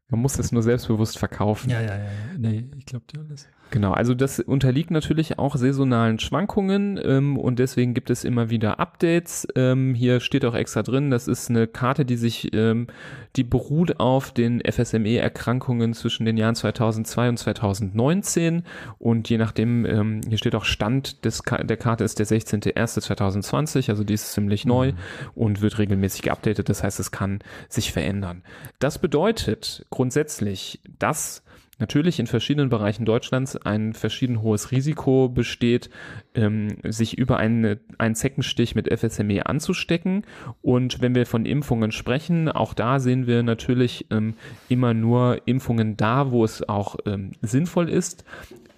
man muss es nur selbstbewusst verkaufen. Ja, ja, ja. Nee, ich glaube dir alles. Genau, also das unterliegt natürlich auch saisonalen Schwankungen ähm, und deswegen gibt es immer wieder Updates. Ähm, hier steht auch extra drin, das ist eine Karte, die sich, ähm, die beruht auf den FSME-Erkrankungen zwischen den Jahren 2002 und 2019 und je nachdem, ähm, hier steht auch Stand des, der Karte ist der 16.01.2020, also die ist ziemlich neu mhm. und wird regelmäßig geupdatet, das heißt, es kann sich verändern. Das bedeutet grundsätzlich, dass natürlich in verschiedenen Bereichen Deutschlands ein verschieden hohes Risiko besteht, ähm, sich über eine, einen Zeckenstich mit FSME anzustecken. Und wenn wir von Impfungen sprechen, auch da sehen wir natürlich ähm, immer nur Impfungen da, wo es auch ähm, sinnvoll ist,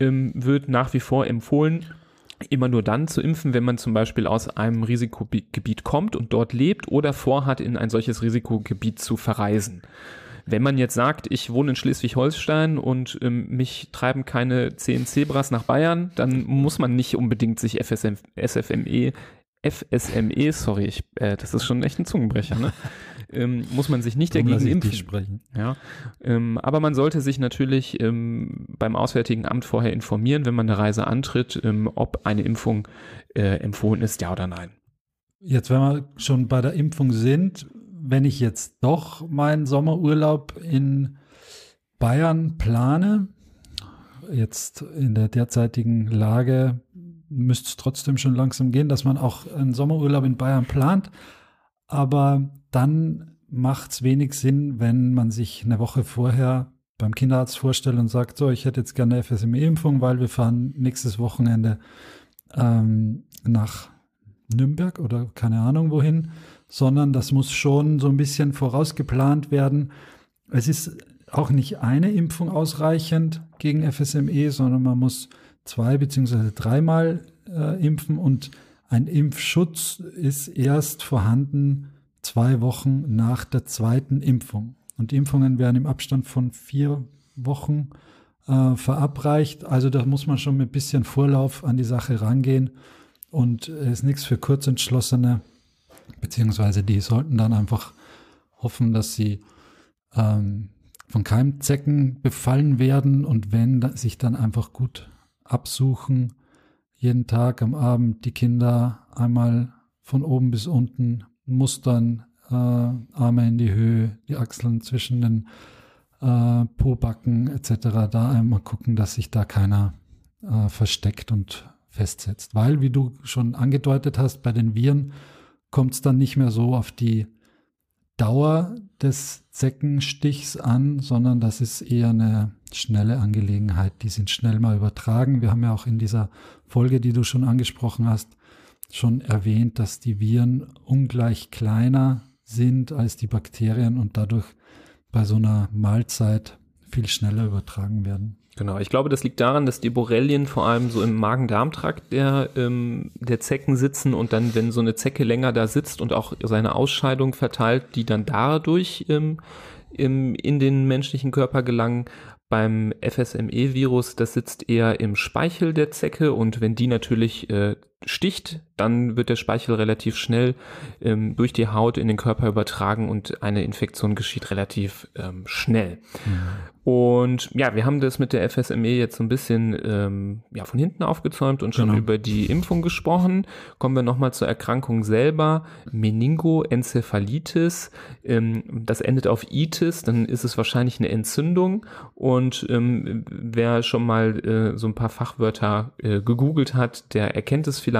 ähm, wird nach wie vor empfohlen, immer nur dann zu impfen, wenn man zum Beispiel aus einem Risikogebiet kommt und dort lebt oder vorhat, in ein solches Risikogebiet zu verreisen. Wenn man jetzt sagt, ich wohne in Schleswig-Holstein und ähm, mich treiben keine 10 Zebras nach Bayern, dann muss man nicht unbedingt sich FSM, SFME FSME, sorry, ich, äh, das ist schon echt ein Zungenbrecher, ne? ähm, muss man sich nicht dagegen impfen. Sprechen. Ja, ähm, aber man sollte sich natürlich ähm, beim Auswärtigen Amt vorher informieren, wenn man eine Reise antritt, ähm, ob eine Impfung äh, empfohlen ist, ja oder nein. Jetzt, wenn wir schon bei der Impfung sind, wenn ich jetzt doch meinen Sommerurlaub in Bayern plane, jetzt in der derzeitigen Lage müsste es trotzdem schon langsam gehen, dass man auch einen Sommerurlaub in Bayern plant. Aber dann macht es wenig Sinn, wenn man sich eine Woche vorher beim Kinderarzt vorstellt und sagt, so, ich hätte jetzt gerne eine FSME-Impfung, weil wir fahren nächstes Wochenende ähm, nach Nürnberg oder keine Ahnung wohin sondern das muss schon so ein bisschen vorausgeplant werden. Es ist auch nicht eine Impfung ausreichend gegen FSME, sondern man muss zwei beziehungsweise dreimal äh, impfen und ein Impfschutz ist erst vorhanden zwei Wochen nach der zweiten Impfung. Und Impfungen werden im Abstand von vier Wochen äh, verabreicht. Also da muss man schon mit ein bisschen Vorlauf an die Sache rangehen. Und es ist nichts für Kurzentschlossene beziehungsweise die sollten dann einfach hoffen, dass sie ähm, von Keimzecken befallen werden und wenn sich dann einfach gut absuchen, jeden Tag am Abend die Kinder einmal von oben bis unten mustern, äh, Arme in die Höhe, die Achseln zwischen den äh, Pobacken etc. Da einmal gucken, dass sich da keiner äh, versteckt und festsetzt. Weil, wie du schon angedeutet hast, bei den Viren kommt es dann nicht mehr so auf die Dauer des Zeckenstichs an, sondern das ist eher eine schnelle Angelegenheit. Die sind schnell mal übertragen. Wir haben ja auch in dieser Folge, die du schon angesprochen hast, schon erwähnt, dass die Viren ungleich kleiner sind als die Bakterien und dadurch bei so einer Mahlzeit viel schneller übertragen werden. Genau, ich glaube, das liegt daran, dass die Borrelien vor allem so im Magen-Darm-Trakt der, ähm, der Zecken sitzen und dann, wenn so eine Zecke länger da sitzt und auch seine Ausscheidung verteilt, die dann dadurch ähm, im, in den menschlichen Körper gelangen. Beim FSME-Virus, das sitzt eher im Speichel der Zecke und wenn die natürlich äh, sticht, dann wird der Speichel relativ schnell ähm, durch die Haut in den Körper übertragen und eine Infektion geschieht relativ ähm, schnell. Mhm. Und ja, wir haben das mit der FSME jetzt so ein bisschen ähm, ja, von hinten aufgezäumt und schon genau. über die Impfung gesprochen. Kommen wir nochmal zur Erkrankung selber. Meningoenzephalitis. Ähm, das endet auf Itis, dann ist es wahrscheinlich eine Entzündung. Und ähm, wer schon mal äh, so ein paar Fachwörter äh, gegoogelt hat, der erkennt es vielleicht.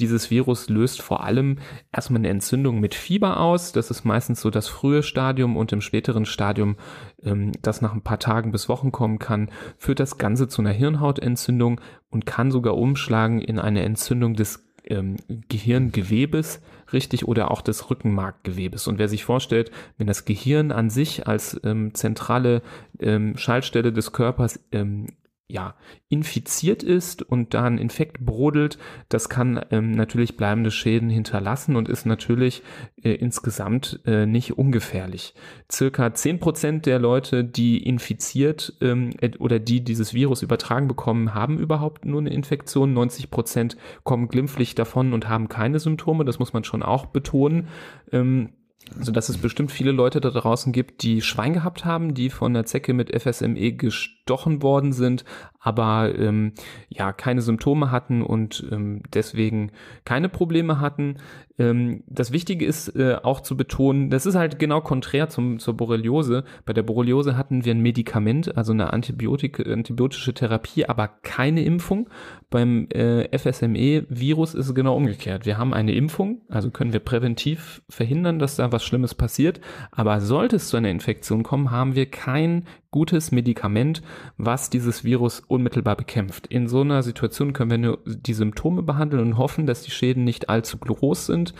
Dieses Virus löst vor allem erstmal eine Entzündung mit Fieber aus. Das ist meistens so das frühe Stadium und im späteren Stadium ähm, das nach ein paar Tagen bis Wochen kommen kann, führt das Ganze zu einer Hirnhautentzündung und kann sogar umschlagen in eine Entzündung des ähm, Gehirngewebes, richtig, oder auch des Rückenmarkgewebes. Und wer sich vorstellt, wenn das Gehirn an sich als ähm, zentrale ähm, Schaltstelle des Körpers ähm, ja, infiziert ist und da ein Infekt brodelt, das kann ähm, natürlich bleibende Schäden hinterlassen und ist natürlich äh, insgesamt äh, nicht ungefährlich. Circa zehn Prozent der Leute, die infiziert ähm, oder die dieses Virus übertragen bekommen, haben überhaupt nur eine Infektion. 90 Prozent kommen glimpflich davon und haben keine Symptome. Das muss man schon auch betonen. Ähm, also dass es bestimmt viele Leute da draußen gibt, die Schwein gehabt haben, die von der Zecke mit FSME gestochen worden sind, aber ähm, ja keine Symptome hatten und ähm, deswegen keine Probleme hatten. Ähm, das Wichtige ist äh, auch zu betonen, das ist halt genau konträr zum, zur Borreliose. Bei der Borreliose hatten wir ein Medikament, also eine Antibiotik, antibiotische Therapie, aber keine Impfung. Beim äh, FSME-Virus ist es genau umgekehrt. Wir haben eine Impfung, also können wir präventiv verhindern, dass da was Schlimmes passiert. Aber sollte es zu einer Infektion kommen, haben wir kein gutes Medikament, was dieses Virus unmittelbar bekämpft. In so einer Situation können wir nur die Symptome behandeln und hoffen, dass die Schäden nicht allzu groß sind.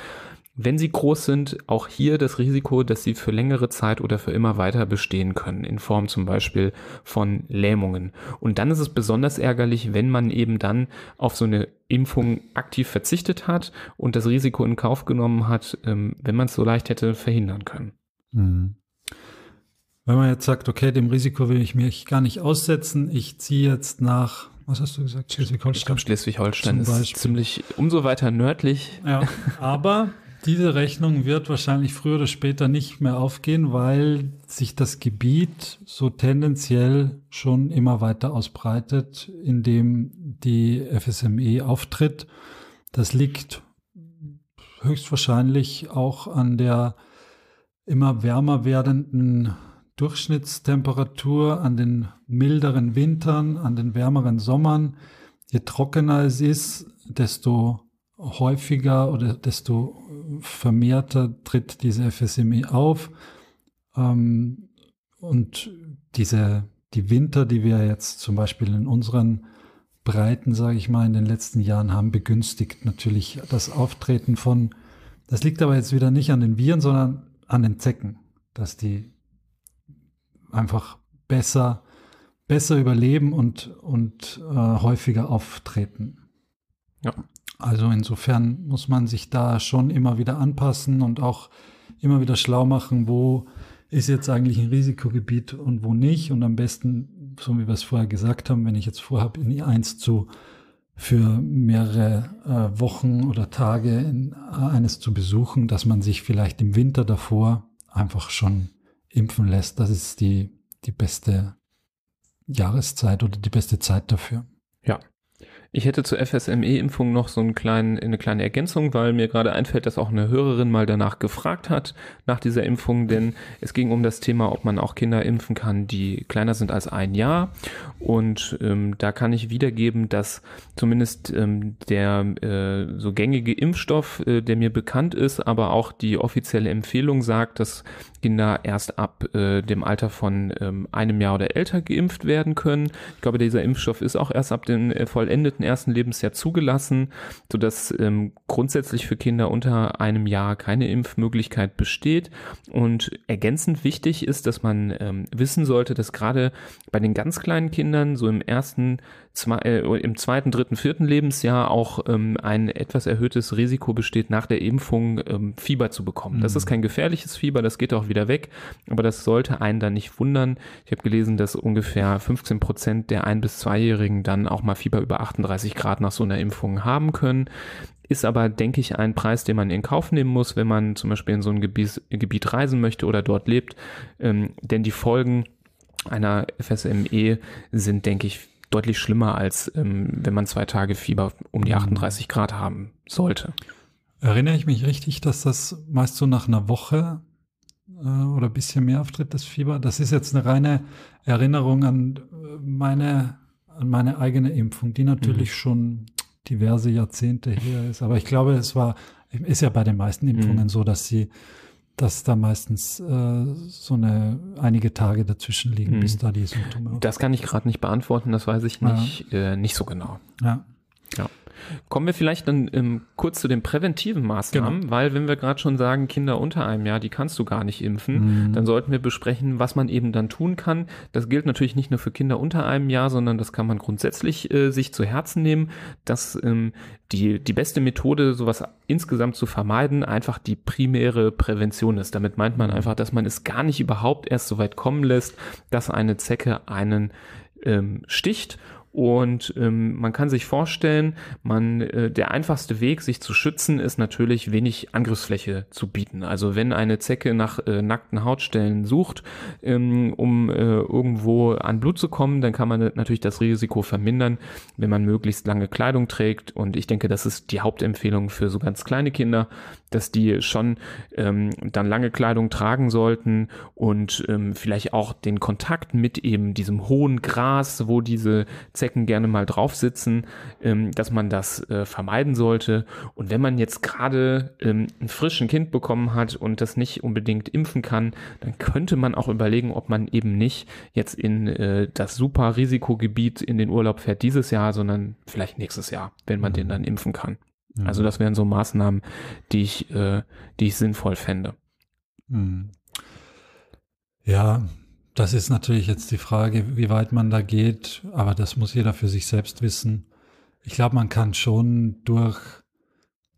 Wenn sie groß sind, auch hier das Risiko, dass sie für längere Zeit oder für immer weiter bestehen können, in Form zum Beispiel von Lähmungen. Und dann ist es besonders ärgerlich, wenn man eben dann auf so eine Impfung aktiv verzichtet hat und das Risiko in Kauf genommen hat, ähm, wenn man es so leicht hätte verhindern können. Mhm. Wenn man jetzt sagt, okay, dem Risiko will ich mich gar nicht aussetzen, ich ziehe jetzt nach, was hast du gesagt, Schleswig-Holstein? Schleswig-Holstein ist ziemlich umso weiter nördlich. Ja, aber diese Rechnung wird wahrscheinlich früher oder später nicht mehr aufgehen, weil sich das Gebiet so tendenziell schon immer weiter ausbreitet, indem die FSME auftritt. Das liegt höchstwahrscheinlich auch an der immer wärmer werdenden Durchschnittstemperatur, an den milderen Wintern, an den wärmeren Sommern. Je trockener es ist, desto häufiger oder desto vermehrter tritt diese FSME auf. Ähm, und diese, die Winter, die wir jetzt zum Beispiel in unseren Breiten, sage ich mal, in den letzten Jahren haben, begünstigt natürlich das Auftreten von, das liegt aber jetzt wieder nicht an den Viren, sondern an den Zecken, dass die einfach besser, besser überleben und, und äh, häufiger auftreten. Ja. Also insofern muss man sich da schon immer wieder anpassen und auch immer wieder schlau machen, wo ist jetzt eigentlich ein Risikogebiet und wo nicht. Und am besten, so wie wir es vorher gesagt haben, wenn ich jetzt vorhabe, in I1 zu für mehrere äh, Wochen oder Tage in, äh, eines zu besuchen, dass man sich vielleicht im Winter davor einfach schon impfen lässt, das ist die, die beste Jahreszeit oder die beste Zeit dafür. Ja, ich hätte zur FSME-Impfung noch so einen kleinen, eine kleine Ergänzung, weil mir gerade einfällt, dass auch eine Hörerin mal danach gefragt hat, nach dieser Impfung, denn es ging um das Thema, ob man auch Kinder impfen kann, die kleiner sind als ein Jahr. Und ähm, da kann ich wiedergeben, dass zumindest ähm, der äh, so gängige Impfstoff, äh, der mir bekannt ist, aber auch die offizielle Empfehlung sagt, dass Kinder erst ab äh, dem Alter von ähm, einem Jahr oder älter geimpft werden können. Ich glaube, dieser Impfstoff ist auch erst ab dem äh, vollendeten ersten Lebensjahr zugelassen, sodass ähm, grundsätzlich für Kinder unter einem Jahr keine Impfmöglichkeit besteht. Und ergänzend wichtig ist, dass man ähm, wissen sollte, dass gerade bei den ganz kleinen Kindern so im ersten zwei, äh, im zweiten, dritten, vierten Lebensjahr auch ähm, ein etwas erhöhtes Risiko besteht, nach der Impfung ähm, Fieber zu bekommen. Mhm. Das ist mhm. kein gefährliches Fieber, das geht auch wieder weg, aber das sollte einen dann nicht wundern. Ich habe gelesen, dass ungefähr 15 Prozent der ein- bis zweijährigen dann auch mal Fieber über 38 Grad nach so einer Impfung haben können ist aber, denke ich, ein Preis, den man in Kauf nehmen muss, wenn man zum Beispiel in so ein Gebiet, Gebiet reisen möchte oder dort lebt. Ähm, denn die Folgen einer FSME sind, denke ich, deutlich schlimmer, als ähm, wenn man zwei Tage Fieber um die 38 mhm. Grad haben sollte. Erinnere ich mich richtig, dass das meist so nach einer Woche äh, oder ein bisschen mehr auftritt, das Fieber? Das ist jetzt eine reine Erinnerung an äh, meine, an meine eigene Impfung, die natürlich mhm. schon diverse Jahrzehnte her ist. Aber ich glaube, es war, ist ja bei den meisten Impfungen mhm. so, dass sie dass da meistens äh, so eine einige Tage dazwischen liegen, hm. bis da die Symptome. Das kann ich gerade nicht beantworten, das weiß ich nicht, ja. äh, nicht so genau. Ja. Ja. Kommen wir vielleicht dann ähm, kurz zu den präventiven Maßnahmen, genau. weil wenn wir gerade schon sagen, Kinder unter einem Jahr, die kannst du gar nicht impfen, mhm. dann sollten wir besprechen, was man eben dann tun kann. Das gilt natürlich nicht nur für Kinder unter einem Jahr, sondern das kann man grundsätzlich äh, sich zu Herzen nehmen, dass ähm, die, die beste Methode, sowas insgesamt zu vermeiden, einfach die primäre Prävention ist. Damit meint man mhm. einfach, dass man es gar nicht überhaupt erst so weit kommen lässt, dass eine Zecke einen ähm, sticht und ähm, man kann sich vorstellen, man äh, der einfachste Weg, sich zu schützen, ist natürlich wenig Angriffsfläche zu bieten. Also wenn eine Zecke nach äh, nackten Hautstellen sucht, ähm, um äh, irgendwo an Blut zu kommen, dann kann man natürlich das Risiko vermindern, wenn man möglichst lange Kleidung trägt. Und ich denke, das ist die Hauptempfehlung für so ganz kleine Kinder, dass die schon ähm, dann lange Kleidung tragen sollten und ähm, vielleicht auch den Kontakt mit eben diesem hohen Gras, wo diese Zecken gerne mal drauf sitzen, ähm, dass man das äh, vermeiden sollte. Und wenn man jetzt gerade ähm, ein frischen Kind bekommen hat und das nicht unbedingt impfen kann, dann könnte man auch überlegen, ob man eben nicht jetzt in äh, das super Risikogebiet in den Urlaub fährt dieses Jahr, sondern vielleicht nächstes Jahr, wenn man den dann impfen kann. Mhm. Also das wären so Maßnahmen, die ich, äh, die ich sinnvoll fände. Mhm. Ja, das ist natürlich jetzt die Frage, wie weit man da geht, aber das muss jeder für sich selbst wissen. Ich glaube, man kann schon durch,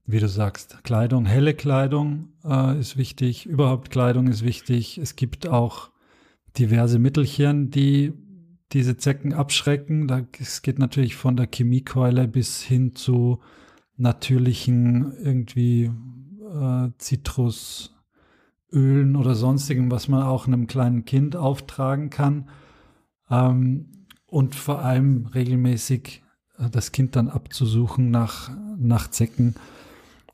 wie du sagst, Kleidung, helle Kleidung äh, ist wichtig, überhaupt Kleidung ist wichtig. Es gibt auch diverse Mittelchen, die diese Zecken abschrecken. Es geht natürlich von der Chemiekeule bis hin zu natürlichen irgendwie äh, Zitrus, Ölen oder sonstigem, was man auch einem kleinen Kind auftragen kann. Ähm, und vor allem regelmäßig äh, das Kind dann abzusuchen nach, nach Zecken.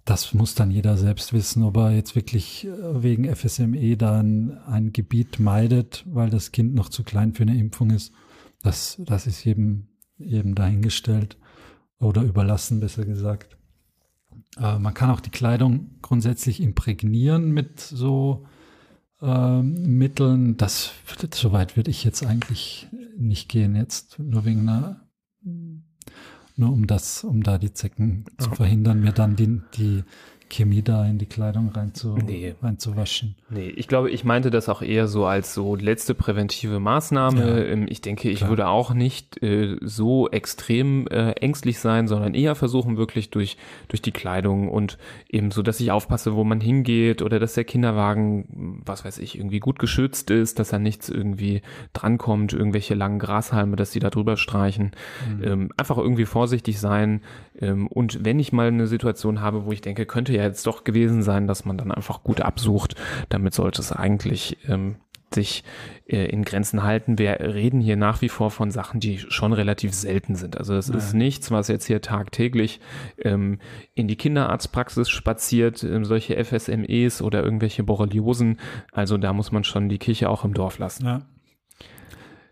Das muss dann jeder selbst wissen, ob er jetzt wirklich äh, wegen FSME da ein, Gebiet meidet, weil das Kind noch zu klein für eine Impfung ist. Das, das ist jedem, jedem dahingestellt oder überlassen, besser gesagt. Äh, man kann auch die Kleidung grundsätzlich imprägnieren mit so äh, Mitteln. Das, so weit würde ich jetzt eigentlich nicht gehen, jetzt nur wegen einer, nur um das, um da die Zecken zu verhindern, mir dann die, die Chemie da in die Kleidung rein zu, nee. reinzuwaschen. Nee, ich glaube, ich meinte das auch eher so als so letzte präventive Maßnahme. Ja, ähm, ich denke, ich klar. würde auch nicht äh, so extrem äh, ängstlich sein, sondern eher versuchen, wirklich durch, durch die Kleidung und eben so, dass ich aufpasse, wo man hingeht oder dass der Kinderwagen, was weiß ich, irgendwie gut geschützt ist, dass da nichts irgendwie drankommt, irgendwelche langen Grashalme, dass sie da drüber streichen. Mhm. Ähm, einfach irgendwie vorsichtig sein. Ähm, und wenn ich mal eine Situation habe, wo ich denke, könnte ja jetzt doch gewesen sein, dass man dann einfach gut absucht. Damit sollte es eigentlich ähm, sich äh, in Grenzen halten. Wir reden hier nach wie vor von Sachen, die schon relativ selten sind. Also es ja. ist nichts, was jetzt hier tagtäglich ähm, in die Kinderarztpraxis spaziert, ähm, solche FSMEs oder irgendwelche Borreliosen. Also da muss man schon die Kirche auch im Dorf lassen. Ja.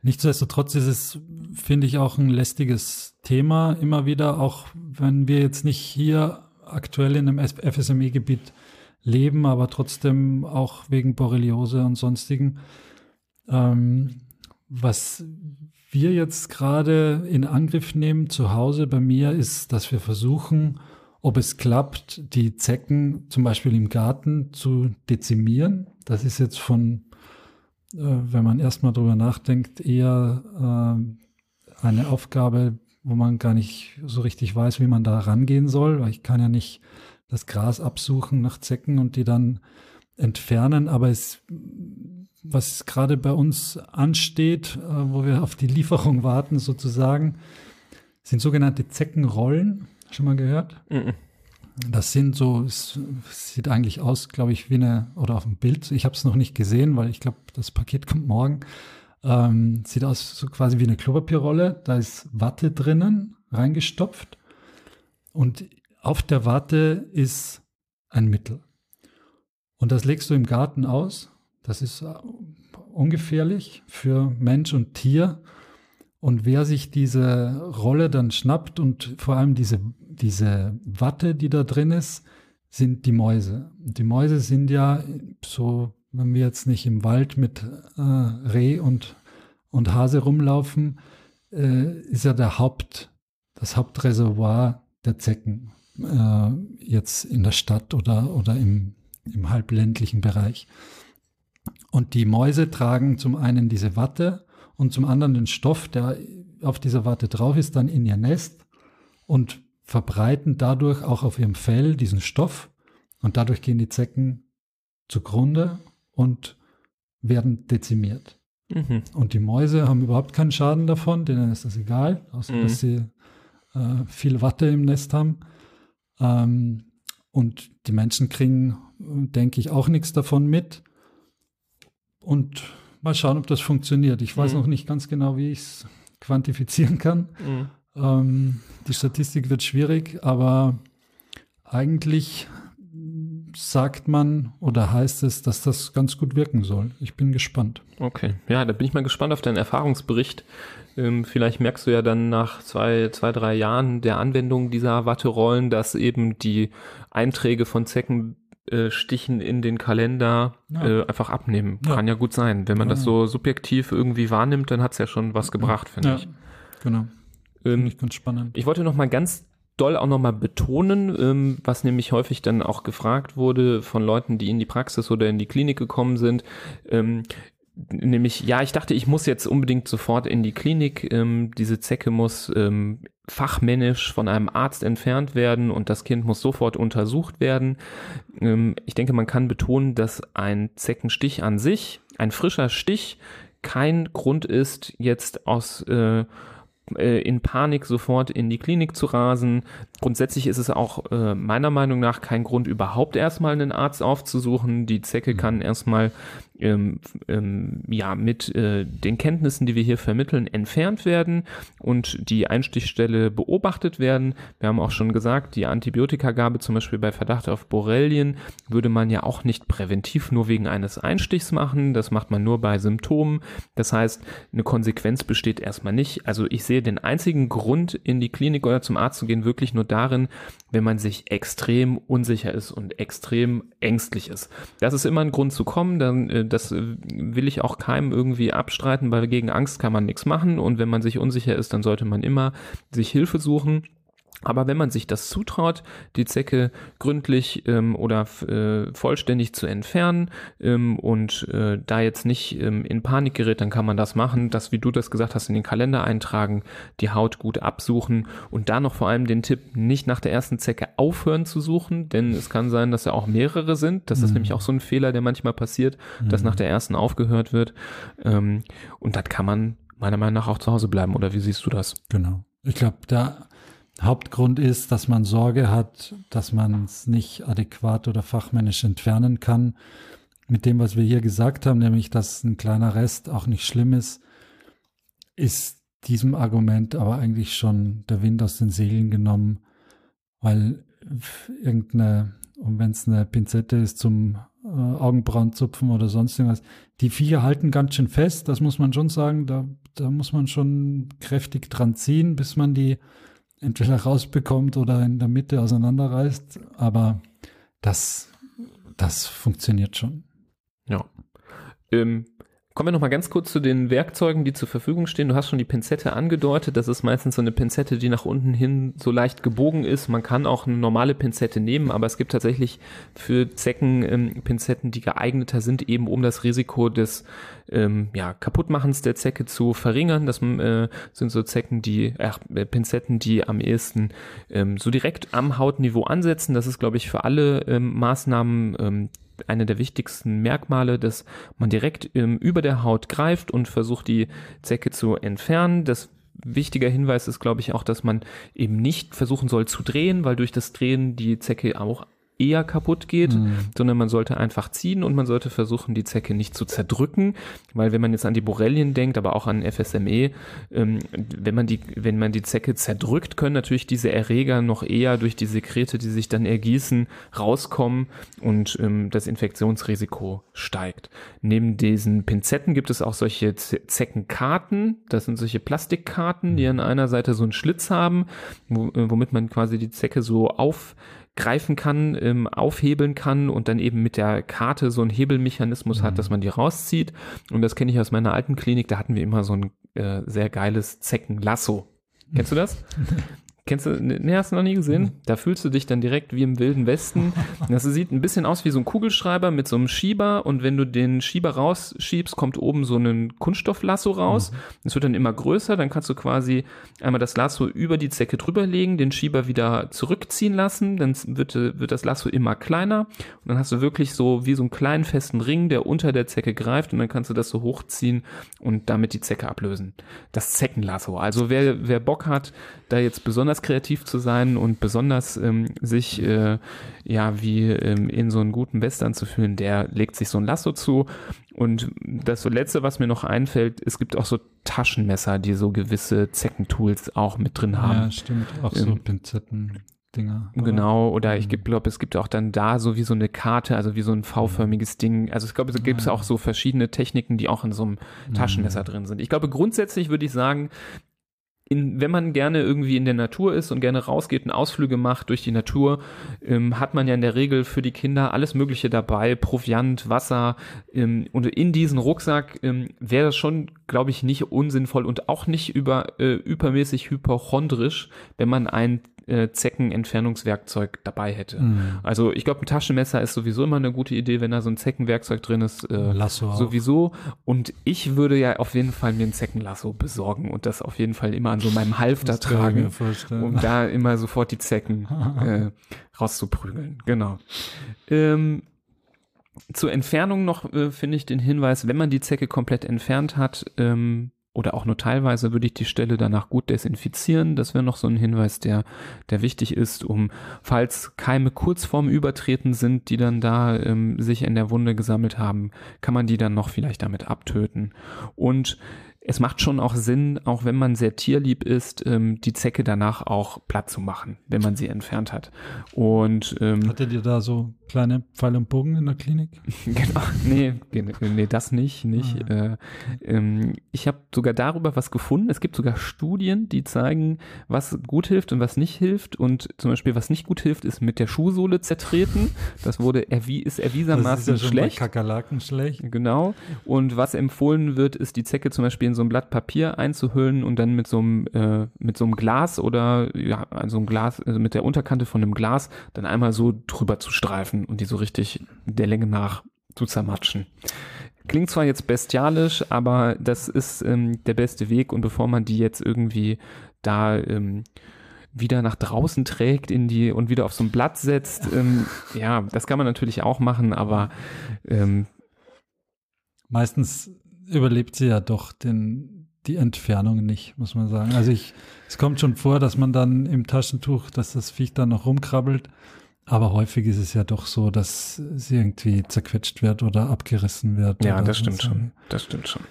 Nichtsdestotrotz ist es, finde ich, auch ein lästiges Thema immer wieder, auch wenn wir jetzt nicht hier aktuell in einem FSME-Gebiet leben, aber trotzdem auch wegen Borreliose und sonstigen. Ähm, was wir jetzt gerade in Angriff nehmen zu Hause bei mir ist, dass wir versuchen, ob es klappt, die Zecken zum Beispiel im Garten zu dezimieren. Das ist jetzt von, äh, wenn man erstmal drüber nachdenkt, eher äh, eine Aufgabe, wo man gar nicht so richtig weiß, wie man da rangehen soll, weil ich kann ja nicht das Gras absuchen nach Zecken und die dann entfernen. Aber es, was gerade bei uns ansteht, äh, wo wir auf die Lieferung warten sozusagen, sind sogenannte Zeckenrollen. Schon mal gehört? Mhm. Das sind so, es sieht eigentlich aus, glaube ich, wie eine, oder auf dem Bild, ich habe es noch nicht gesehen, weil ich glaube, das Paket kommt morgen. Ähm, sieht aus so quasi wie eine Klopapierrolle. Da ist Watte drinnen, reingestopft. Und auf der Watte ist ein Mittel. Und das legst du im Garten aus. Das ist äh, ungefährlich für Mensch und Tier. Und wer sich diese Rolle dann schnappt und vor allem diese, diese Watte, die da drin ist, sind die Mäuse. Und die Mäuse sind ja so, wenn wir jetzt nicht im Wald mit äh, Reh und, und Hase rumlaufen, äh, ist ja der Haupt, das Hauptreservoir der Zecken äh, jetzt in der Stadt oder, oder im, im halbländlichen Bereich. Und die Mäuse tragen zum einen diese Watte und zum anderen den Stoff, der auf dieser Watte drauf ist, dann in ihr Nest und verbreiten dadurch auch auf ihrem Fell diesen Stoff und dadurch gehen die Zecken zugrunde und werden dezimiert. Mhm. Und die Mäuse haben überhaupt keinen Schaden davon, denen ist das egal, außer mhm. dass sie äh, viel Watte im Nest haben. Ähm, und die Menschen kriegen, denke ich, auch nichts davon mit. Und mal schauen, ob das funktioniert. Ich weiß mhm. noch nicht ganz genau, wie ich es quantifizieren kann. Mhm. Ähm, die Statistik wird schwierig, aber eigentlich sagt man oder heißt es, dass das ganz gut wirken soll. Ich bin gespannt. Okay, ja, da bin ich mal gespannt auf deinen Erfahrungsbericht. Ähm, vielleicht merkst du ja dann nach zwei, zwei, drei Jahren der Anwendung dieser Watterollen, dass eben die Einträge von Zeckenstichen in den Kalender ja. äh, einfach abnehmen. Ja. Kann ja gut sein. Wenn man ja. das so subjektiv irgendwie wahrnimmt, dann hat es ja schon was gebracht, finde ich. Genau. Ähm, ich ganz spannend. Ich wollte noch mal ganz doll auch nochmal betonen, ähm, was nämlich häufig dann auch gefragt wurde von Leuten, die in die Praxis oder in die Klinik gekommen sind. Ähm, nämlich, ja, ich dachte, ich muss jetzt unbedingt sofort in die Klinik. Ähm, diese Zecke muss ähm, fachmännisch von einem Arzt entfernt werden und das Kind muss sofort untersucht werden. Ähm, ich denke, man kann betonen, dass ein Zeckenstich an sich, ein frischer Stich, kein Grund ist, jetzt aus äh, äh, in Panik sofort in die Klinik zu rasen. Grundsätzlich ist es auch äh, meiner Meinung nach kein Grund, überhaupt erstmal einen Arzt aufzusuchen. Die Zecke mhm. kann erstmal ähm, ähm, ja mit äh, den Kenntnissen, die wir hier vermitteln, entfernt werden und die Einstichstelle beobachtet werden. Wir haben auch schon gesagt, die Antibiotikagabe zum Beispiel bei Verdacht auf Borrelien würde man ja auch nicht präventiv nur wegen eines Einstichs machen. Das macht man nur bei Symptomen. Das heißt, eine Konsequenz besteht erstmal nicht. Also ich sehe den einzigen Grund, in die Klinik oder zum Arzt zu gehen, wirklich nur darin, wenn man sich extrem unsicher ist und extrem ängstlich ist. Das ist immer ein Grund zu kommen, dann äh, das will ich auch keinem irgendwie abstreiten, weil gegen Angst kann man nichts machen und wenn man sich unsicher ist, dann sollte man immer sich Hilfe suchen. Aber wenn man sich das zutraut, die Zecke gründlich ähm, oder äh, vollständig zu entfernen ähm, und äh, da jetzt nicht ähm, in Panik gerät, dann kann man das machen, das, wie du das gesagt hast, in den Kalender eintragen, die Haut gut absuchen und da noch vor allem den Tipp, nicht nach der ersten Zecke aufhören zu suchen, denn es kann sein, dass ja auch mehrere sind. Das mhm. ist nämlich auch so ein Fehler, der manchmal passiert, mhm. dass nach der ersten aufgehört wird. Ähm, und das kann man meiner Meinung nach auch zu Hause bleiben. Oder wie siehst du das? Genau. Ich glaube, da Hauptgrund ist, dass man Sorge hat, dass man es nicht adäquat oder fachmännisch entfernen kann. mit dem, was wir hier gesagt haben, nämlich, dass ein kleiner Rest auch nicht schlimm ist, ist diesem Argument aber eigentlich schon der Wind aus den Segeln genommen, weil irgendeine, und wenn es eine Pinzette ist zum äh, Augenbrauenzupfen oder sonst irgendwas, die Viecher halten ganz schön fest, das muss man schon sagen, da, da muss man schon kräftig dran ziehen, bis man die entweder rausbekommt oder in der Mitte auseinanderreißt, aber das, das funktioniert schon. Ja. Ähm, Kommen wir noch mal ganz kurz zu den Werkzeugen, die zur Verfügung stehen. Du hast schon die Pinzette angedeutet. Das ist meistens so eine Pinzette, die nach unten hin so leicht gebogen ist. Man kann auch eine normale Pinzette nehmen, aber es gibt tatsächlich für Zecken ähm, Pinzetten, die geeigneter sind, eben um das Risiko des ähm, ja, Kaputtmachens der Zecke zu verringern. Das äh, sind so Zecken, die, äh, Pinzetten, die am ehesten ähm, so direkt am Hautniveau ansetzen. Das ist, glaube ich, für alle ähm, Maßnahmen ähm, eine der wichtigsten Merkmale, dass man direkt ähm, über der Haut greift und versucht, die Zecke zu entfernen. Das wichtiger Hinweis ist, glaube ich, auch, dass man eben nicht versuchen soll zu drehen, weil durch das Drehen die Zecke auch eher kaputt geht, mhm. sondern man sollte einfach ziehen und man sollte versuchen, die Zecke nicht zu zerdrücken, weil wenn man jetzt an die Borrelien denkt, aber auch an FSME, ähm, wenn man die, wenn man die Zecke zerdrückt, können natürlich diese Erreger noch eher durch die Sekrete, die sich dann ergießen, rauskommen und ähm, das Infektionsrisiko steigt. Neben diesen Pinzetten gibt es auch solche Zeckenkarten, das sind solche Plastikkarten, die an einer Seite so einen Schlitz haben, äh, womit man quasi die Zecke so auf greifen kann, ähm, aufhebeln kann und dann eben mit der Karte so einen Hebelmechanismus mhm. hat, dass man die rauszieht. Und das kenne ich aus meiner alten Klinik, da hatten wir immer so ein äh, sehr geiles Zeckenlasso. Kennst du das? Kennst du, ne, hast du noch nie gesehen? Mhm. Da fühlst du dich dann direkt wie im Wilden Westen. Das sieht ein bisschen aus wie so ein Kugelschreiber mit so einem Schieber und wenn du den Schieber rausschiebst, kommt oben so ein Kunststofflasso raus. Es mhm. wird dann immer größer, dann kannst du quasi einmal das Lasso über die Zecke drüberlegen, den Schieber wieder zurückziehen lassen, dann wird, wird das Lasso immer kleiner und dann hast du wirklich so wie so einen kleinen festen Ring, der unter der Zecke greift und dann kannst du das so hochziehen und damit die Zecke ablösen. Das Zeckenlasso. Also wer, wer Bock hat, da jetzt besonders kreativ zu sein und besonders ähm, sich äh, ja wie ähm, in so einen guten Western zu fühlen, der legt sich so ein Lasso zu. Und das so letzte, was mir noch einfällt, es gibt auch so Taschenmesser, die so gewisse Zeckentools auch mit drin haben. Ja, stimmt. Auch so ähm, Pinzetten. Dinger. Genau, oder ich glaube, es gibt auch dann da so wie so eine Karte, also wie so ein V-förmiges Ding. Also ich glaube, es gibt auch so verschiedene Techniken, die auch in so einem Taschenmesser drin sind. Ich glaube, grundsätzlich würde ich sagen, in, wenn man gerne irgendwie in der Natur ist und gerne rausgeht und Ausflüge macht durch die Natur, ähm, hat man ja in der Regel für die Kinder alles Mögliche dabei, Proviant, Wasser. Ähm, und in diesen Rucksack ähm, wäre das schon, glaube ich, nicht unsinnvoll und auch nicht über, äh, übermäßig hypochondrisch, wenn man ein äh, Zeckenentfernungswerkzeug dabei hätte. Mhm. Also ich glaube, ein Taschenmesser ist sowieso immer eine gute Idee, wenn da so ein Zeckenwerkzeug drin ist. Äh, Lasso auch. Sowieso. Und ich würde ja auf jeden Fall mir ein Zeckenlasso besorgen und das auf jeden Fall immer an so meinem Halfter tragen, um da immer sofort die Zecken äh, rauszuprügeln. Genau. Ähm, zur Entfernung noch äh, finde ich den Hinweis, wenn man die Zecke komplett entfernt hat, ähm, oder auch nur teilweise würde ich die Stelle danach gut desinfizieren. Das wäre noch so ein Hinweis, der, der wichtig ist, um, falls Keime kurz vorm Übertreten sind, die dann da ähm, sich in der Wunde gesammelt haben, kann man die dann noch vielleicht damit abtöten. Und es macht schon auch Sinn, auch wenn man sehr tierlieb ist, ähm, die Zecke danach auch platt zu machen, wenn man sie entfernt hat. Und ähm, hattet ihr da so kleine Pfeil und Bogen in der Klinik? genau, nee, nee, das nicht, nicht. Ah, äh, ähm, ich habe sogar darüber was gefunden. Es gibt sogar Studien, die zeigen, was gut hilft und was nicht hilft. Und zum Beispiel, was nicht gut hilft, ist mit der Schuhsohle zertreten. Das wurde erwie ist erwiesermaßen das ist ja schlecht. Kakerlaken schlecht. Genau. Und was empfohlen wird, ist die Zecke zum Beispiel in so ein Blatt Papier einzuhüllen und dann mit so einem, äh, mit so einem Glas oder ja, also ein Glas, also mit der Unterkante von einem Glas dann einmal so drüber zu streifen und die so richtig der Länge nach zu zermatschen. Klingt zwar jetzt bestialisch, aber das ist ähm, der beste Weg und bevor man die jetzt irgendwie da ähm, wieder nach draußen trägt in die und wieder auf so ein Blatt setzt, ähm, ja, das kann man natürlich auch machen, aber ähm, meistens überlebt sie ja doch den, die Entfernung nicht, muss man sagen. Also ich, es kommt schon vor, dass man dann im Taschentuch, dass das Viech dann noch rumkrabbelt. Aber häufig ist es ja doch so, dass sie irgendwie zerquetscht wird oder abgerissen wird. Ja, das stimmt so. schon. Das stimmt schon.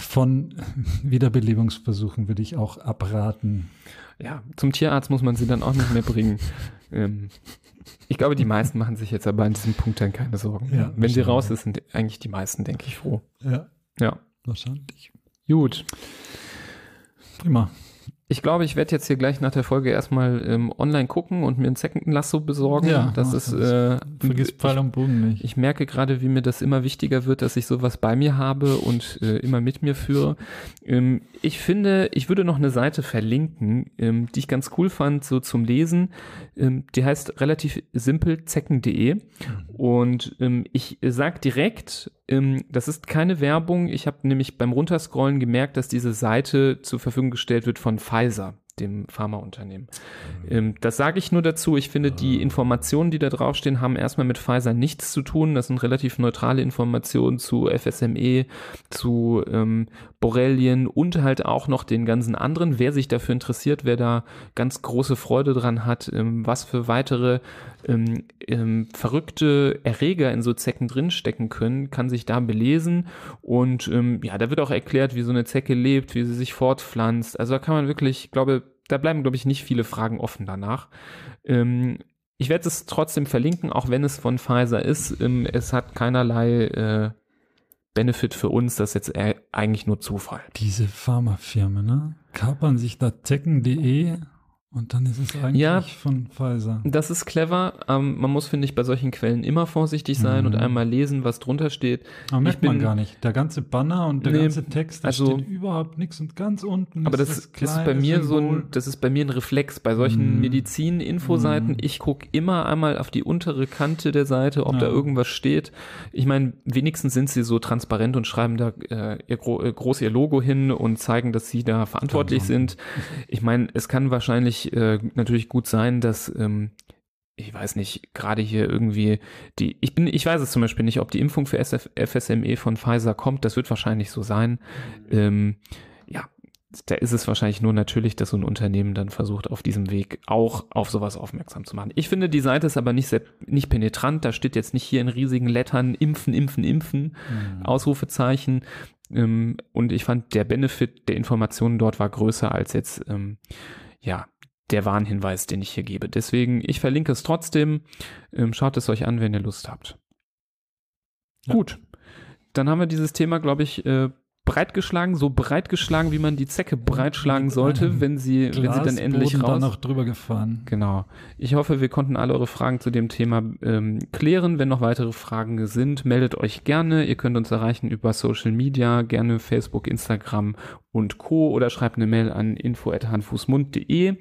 Von Wiederbelebungsversuchen würde ich auch abraten. Ja, zum Tierarzt muss man sie dann auch nicht mehr bringen. ähm, ich glaube, die meisten machen sich jetzt aber an diesem Punkt dann keine Sorgen. Ja, Wenn sie raus ist, sind eigentlich die meisten, denke ich, froh. Ja, Ja, wahrscheinlich. gut. Prima. Ich glaube, ich werde jetzt hier gleich nach der Folge erstmal ähm, online gucken und mir ein Second Lasso besorgen. Ja, das mach ist, äh, Vergiss Pfeil und Bogen nicht. Ich merke gerade, wie mir das immer wichtiger wird, dass ich sowas bei mir habe und äh, immer mit mir führe. Ähm, ich finde, ich würde noch eine Seite verlinken, ähm, die ich ganz cool fand, so zum Lesen. Ähm, die heißt relativ simpel zecken.de und ähm, ich sag direkt, ähm, das ist keine Werbung. Ich habe nämlich beim Runterscrollen gemerkt, dass diese Seite zur Verfügung gestellt wird von Pfizer dem Pharmaunternehmen. Ähm, das sage ich nur dazu. Ich finde, die Informationen, die da draufstehen, haben erstmal mit Pfizer nichts zu tun. Das sind relativ neutrale Informationen zu FSME, zu ähm, Borrelien und halt auch noch den ganzen anderen. Wer sich dafür interessiert, wer da ganz große Freude dran hat, ähm, was für weitere ähm, ähm, verrückte Erreger in so Zecken drinstecken können, kann sich da belesen. Und ähm, ja, da wird auch erklärt, wie so eine Zecke lebt, wie sie sich fortpflanzt. Also da kann man wirklich, ich glaube, da bleiben, glaube ich, nicht viele Fragen offen danach. Ähm, ich werde es trotzdem verlinken, auch wenn es von Pfizer ist. Ähm, es hat keinerlei äh, Benefit für uns, das ist jetzt eigentlich nur Zufall. Diese Pharmafirmen, ne? Kapern sich da Zecken.de und dann ist es eigentlich Ja. von Pfizer. Das ist clever. Ähm, man muss, finde ich, bei solchen Quellen immer vorsichtig sein Mhm. und einmal lesen, was drunter steht. Aber merkt bin- man gar nicht. Der ganze Banner und der Nee, ganze Text, da also- steht überhaupt nichts und ganz unten Aber das, das das ist bei mir so ein, das ist bei mir ein Reflex. Bei solchen Mhm. Medizin-Infoseiten, Mhm. ich gucke immer einmal auf die untere Kante der Seite, ob Ja. da irgendwas steht. Ich meine, wenigstens sind sie so transparent und schreiben da äh, ihr gro äh, groß ihr Logo hin und zeigen, dass sie da verantwortlich Ganz sind. Ich meine, es kann wahrscheinlich äh, natürlich gut sein, dass ähm, ich weiß nicht, gerade hier irgendwie die, ich bin, ich weiß es zum Beispiel nicht, ob die Impfung für SF, FSME von Pfizer kommt, das wird wahrscheinlich so sein. Ähm, ja, da ist es wahrscheinlich nur natürlich, dass so ein Unternehmen dann versucht, auf diesem Weg auch auf sowas aufmerksam zu machen. Ich finde, die Seite ist aber nicht, sehr, nicht penetrant, da steht jetzt nicht hier in riesigen Lettern impfen, impfen, impfen, Mhm. Ausrufezeichen. Ähm, und ich fand, der Benefit der Informationen dort war größer als jetzt, ähm, ja, der Warnhinweis, den ich hier gebe. Deswegen, ich verlinke es trotzdem. Ähm, schaut es euch an, wenn ihr Lust habt. Ja. Gut. Dann haben wir dieses Thema, glaube ich, äh, breitgeschlagen, so breitgeschlagen, wie man die Zecke breitschlagen sollte, wenn sie, wenn sie dann endlich raus. da noch drüber gefahren. Genau. Ich hoffe, wir konnten alle eure Fragen zu dem Thema ähm, klären. Wenn noch weitere Fragen sind, meldet euch gerne. Ihr könnt uns erreichen über Social Media, gerne Facebook, Instagram und Co. oder schreibt eine Mail an info@handfußmund.de.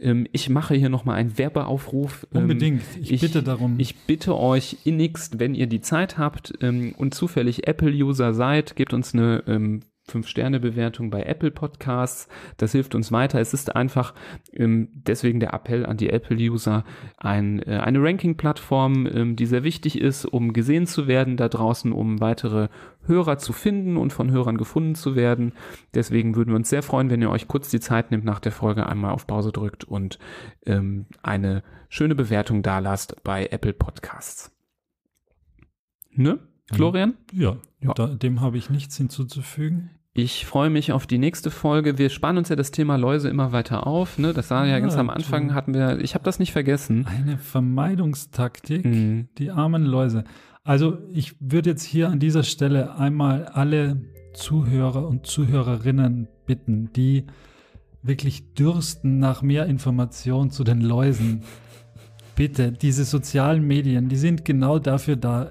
Ähm, ich mache hier nochmal einen Werbeaufruf. Ähm, Unbedingt. Ich, ich- bitte darum. ich bitte euch innigst, wenn ihr die Zeit habt ähm, und zufällig Apple-User seid, gebt uns eine ähm, 5-Sterne-Bewertung bei Apple Podcasts. Das hilft uns weiter. Es ist einfach ähm, deswegen der Appell an die Apple-User, ein, äh, eine Ranking-Plattform, ähm, die sehr wichtig ist, um gesehen zu werden da draußen, um weitere Hörer zu finden und von Hörern gefunden zu werden. Deswegen würden wir uns sehr freuen, wenn ihr euch kurz die Zeit nehmt, nach der Folge einmal auf Pause drückt und ähm, eine schöne Bewertung da lasst bei Apple Podcasts. Ne, Florian? ja, Ja. Da, dem habe ich nichts hinzuzufügen. Ich freue mich auf die nächste Folge. Wir spannen uns ja das Thema Läuse immer weiter auf. Ne? Das war ja, Ja, ganz am Anfang hatten wir, ich habe das nicht vergessen. Eine Vermeidungstaktik. Mhm. Die armen Läuse. Also ich würde jetzt hier an dieser Stelle einmal alle Zuhörer und Zuhörerinnen bitten, die wirklich dürsten nach mehr Information zu den Läusen. Bitte, diese sozialen Medien, die sind genau dafür da.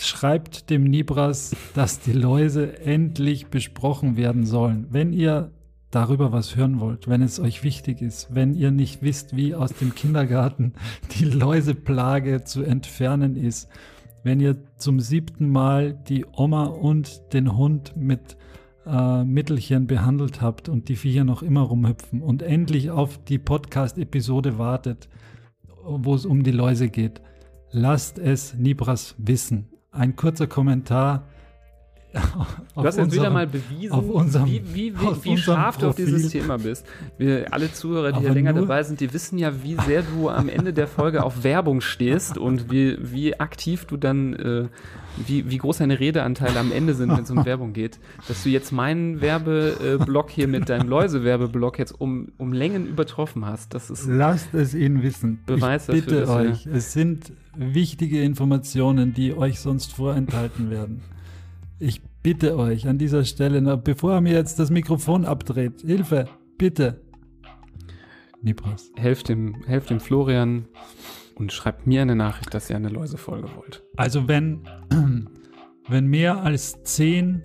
Schreibt dem Nibras, dass die Läuse endlich besprochen werden sollen. Wenn ihr darüber was hören wollt, wenn es euch wichtig ist, wenn ihr nicht wisst, wie aus dem Kindergarten die Läuseplage zu entfernen ist, wenn ihr zum siebten Mal die Oma und den Hund mit äh, Mittelchen behandelt habt und die Viecher noch immer rumhüpfen und endlich auf die Podcast-Episode wartet, wo es um die Läuse geht, lasst es Nibras wissen. Ein kurzer Kommentar Du hast jetzt wieder mal bewiesen, unserem, wie, wie, wie, wie scharf du auf dieses Thema bist. Wir, alle Zuhörer, die Aber hier länger dabei sind, die wissen ja, wie sehr du am Ende der Folge auf Werbung stehst und wie, wie aktiv du dann, äh, wie, wie groß deine Redeanteile am Ende sind, wenn es um Werbung geht. Dass du jetzt meinen Werbeblock hier mit deinem Läuse-Werbeblock jetzt um, um Längen übertroffen hast, das ist Lasst es ihn wissen. Beweis ich dafür, bitte wir- euch, es sind wichtige Informationen, die euch sonst vorenthalten werden. Ich bitte euch an dieser Stelle, na, bevor er mir jetzt das Mikrofon abdreht, Hilfe, bitte. Nibras. helft dem, helft dem Florian und schreibt mir eine Nachricht, dass ihr eine Läuse-Folge wollt. Also wenn, wenn mehr als zehn,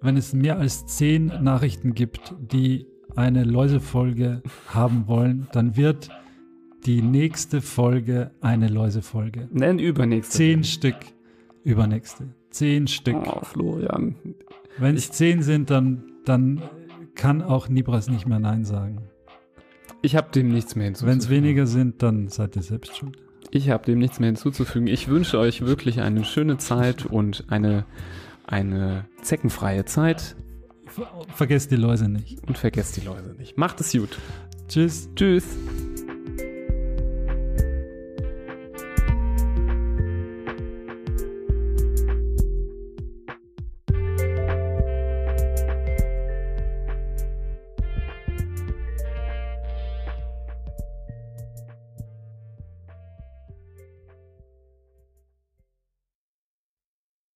wenn es mehr als zehn Nachrichten gibt, die eine Läusefolge haben wollen, dann wird die nächste Folge eine Läusefolge. Nein, übernächste. Zehn Stück. Übernächste. Zehn Stück. Oh, Florian. Wenn es zehn sind, dann, dann kann auch Nibras nicht mehr Nein sagen. Ich habe dem nichts mehr hinzuzufügen. Wenn es weniger sind, dann seid ihr selbst schuld. Ich habe dem nichts mehr hinzuzufügen. Ich wünsche euch wirklich eine schöne Zeit und eine, eine zeckenfreie Zeit. Ver- Vergesst die Läuse nicht. Und vergesst die Läuse nicht. Macht es gut. Tschüss. Tschüss.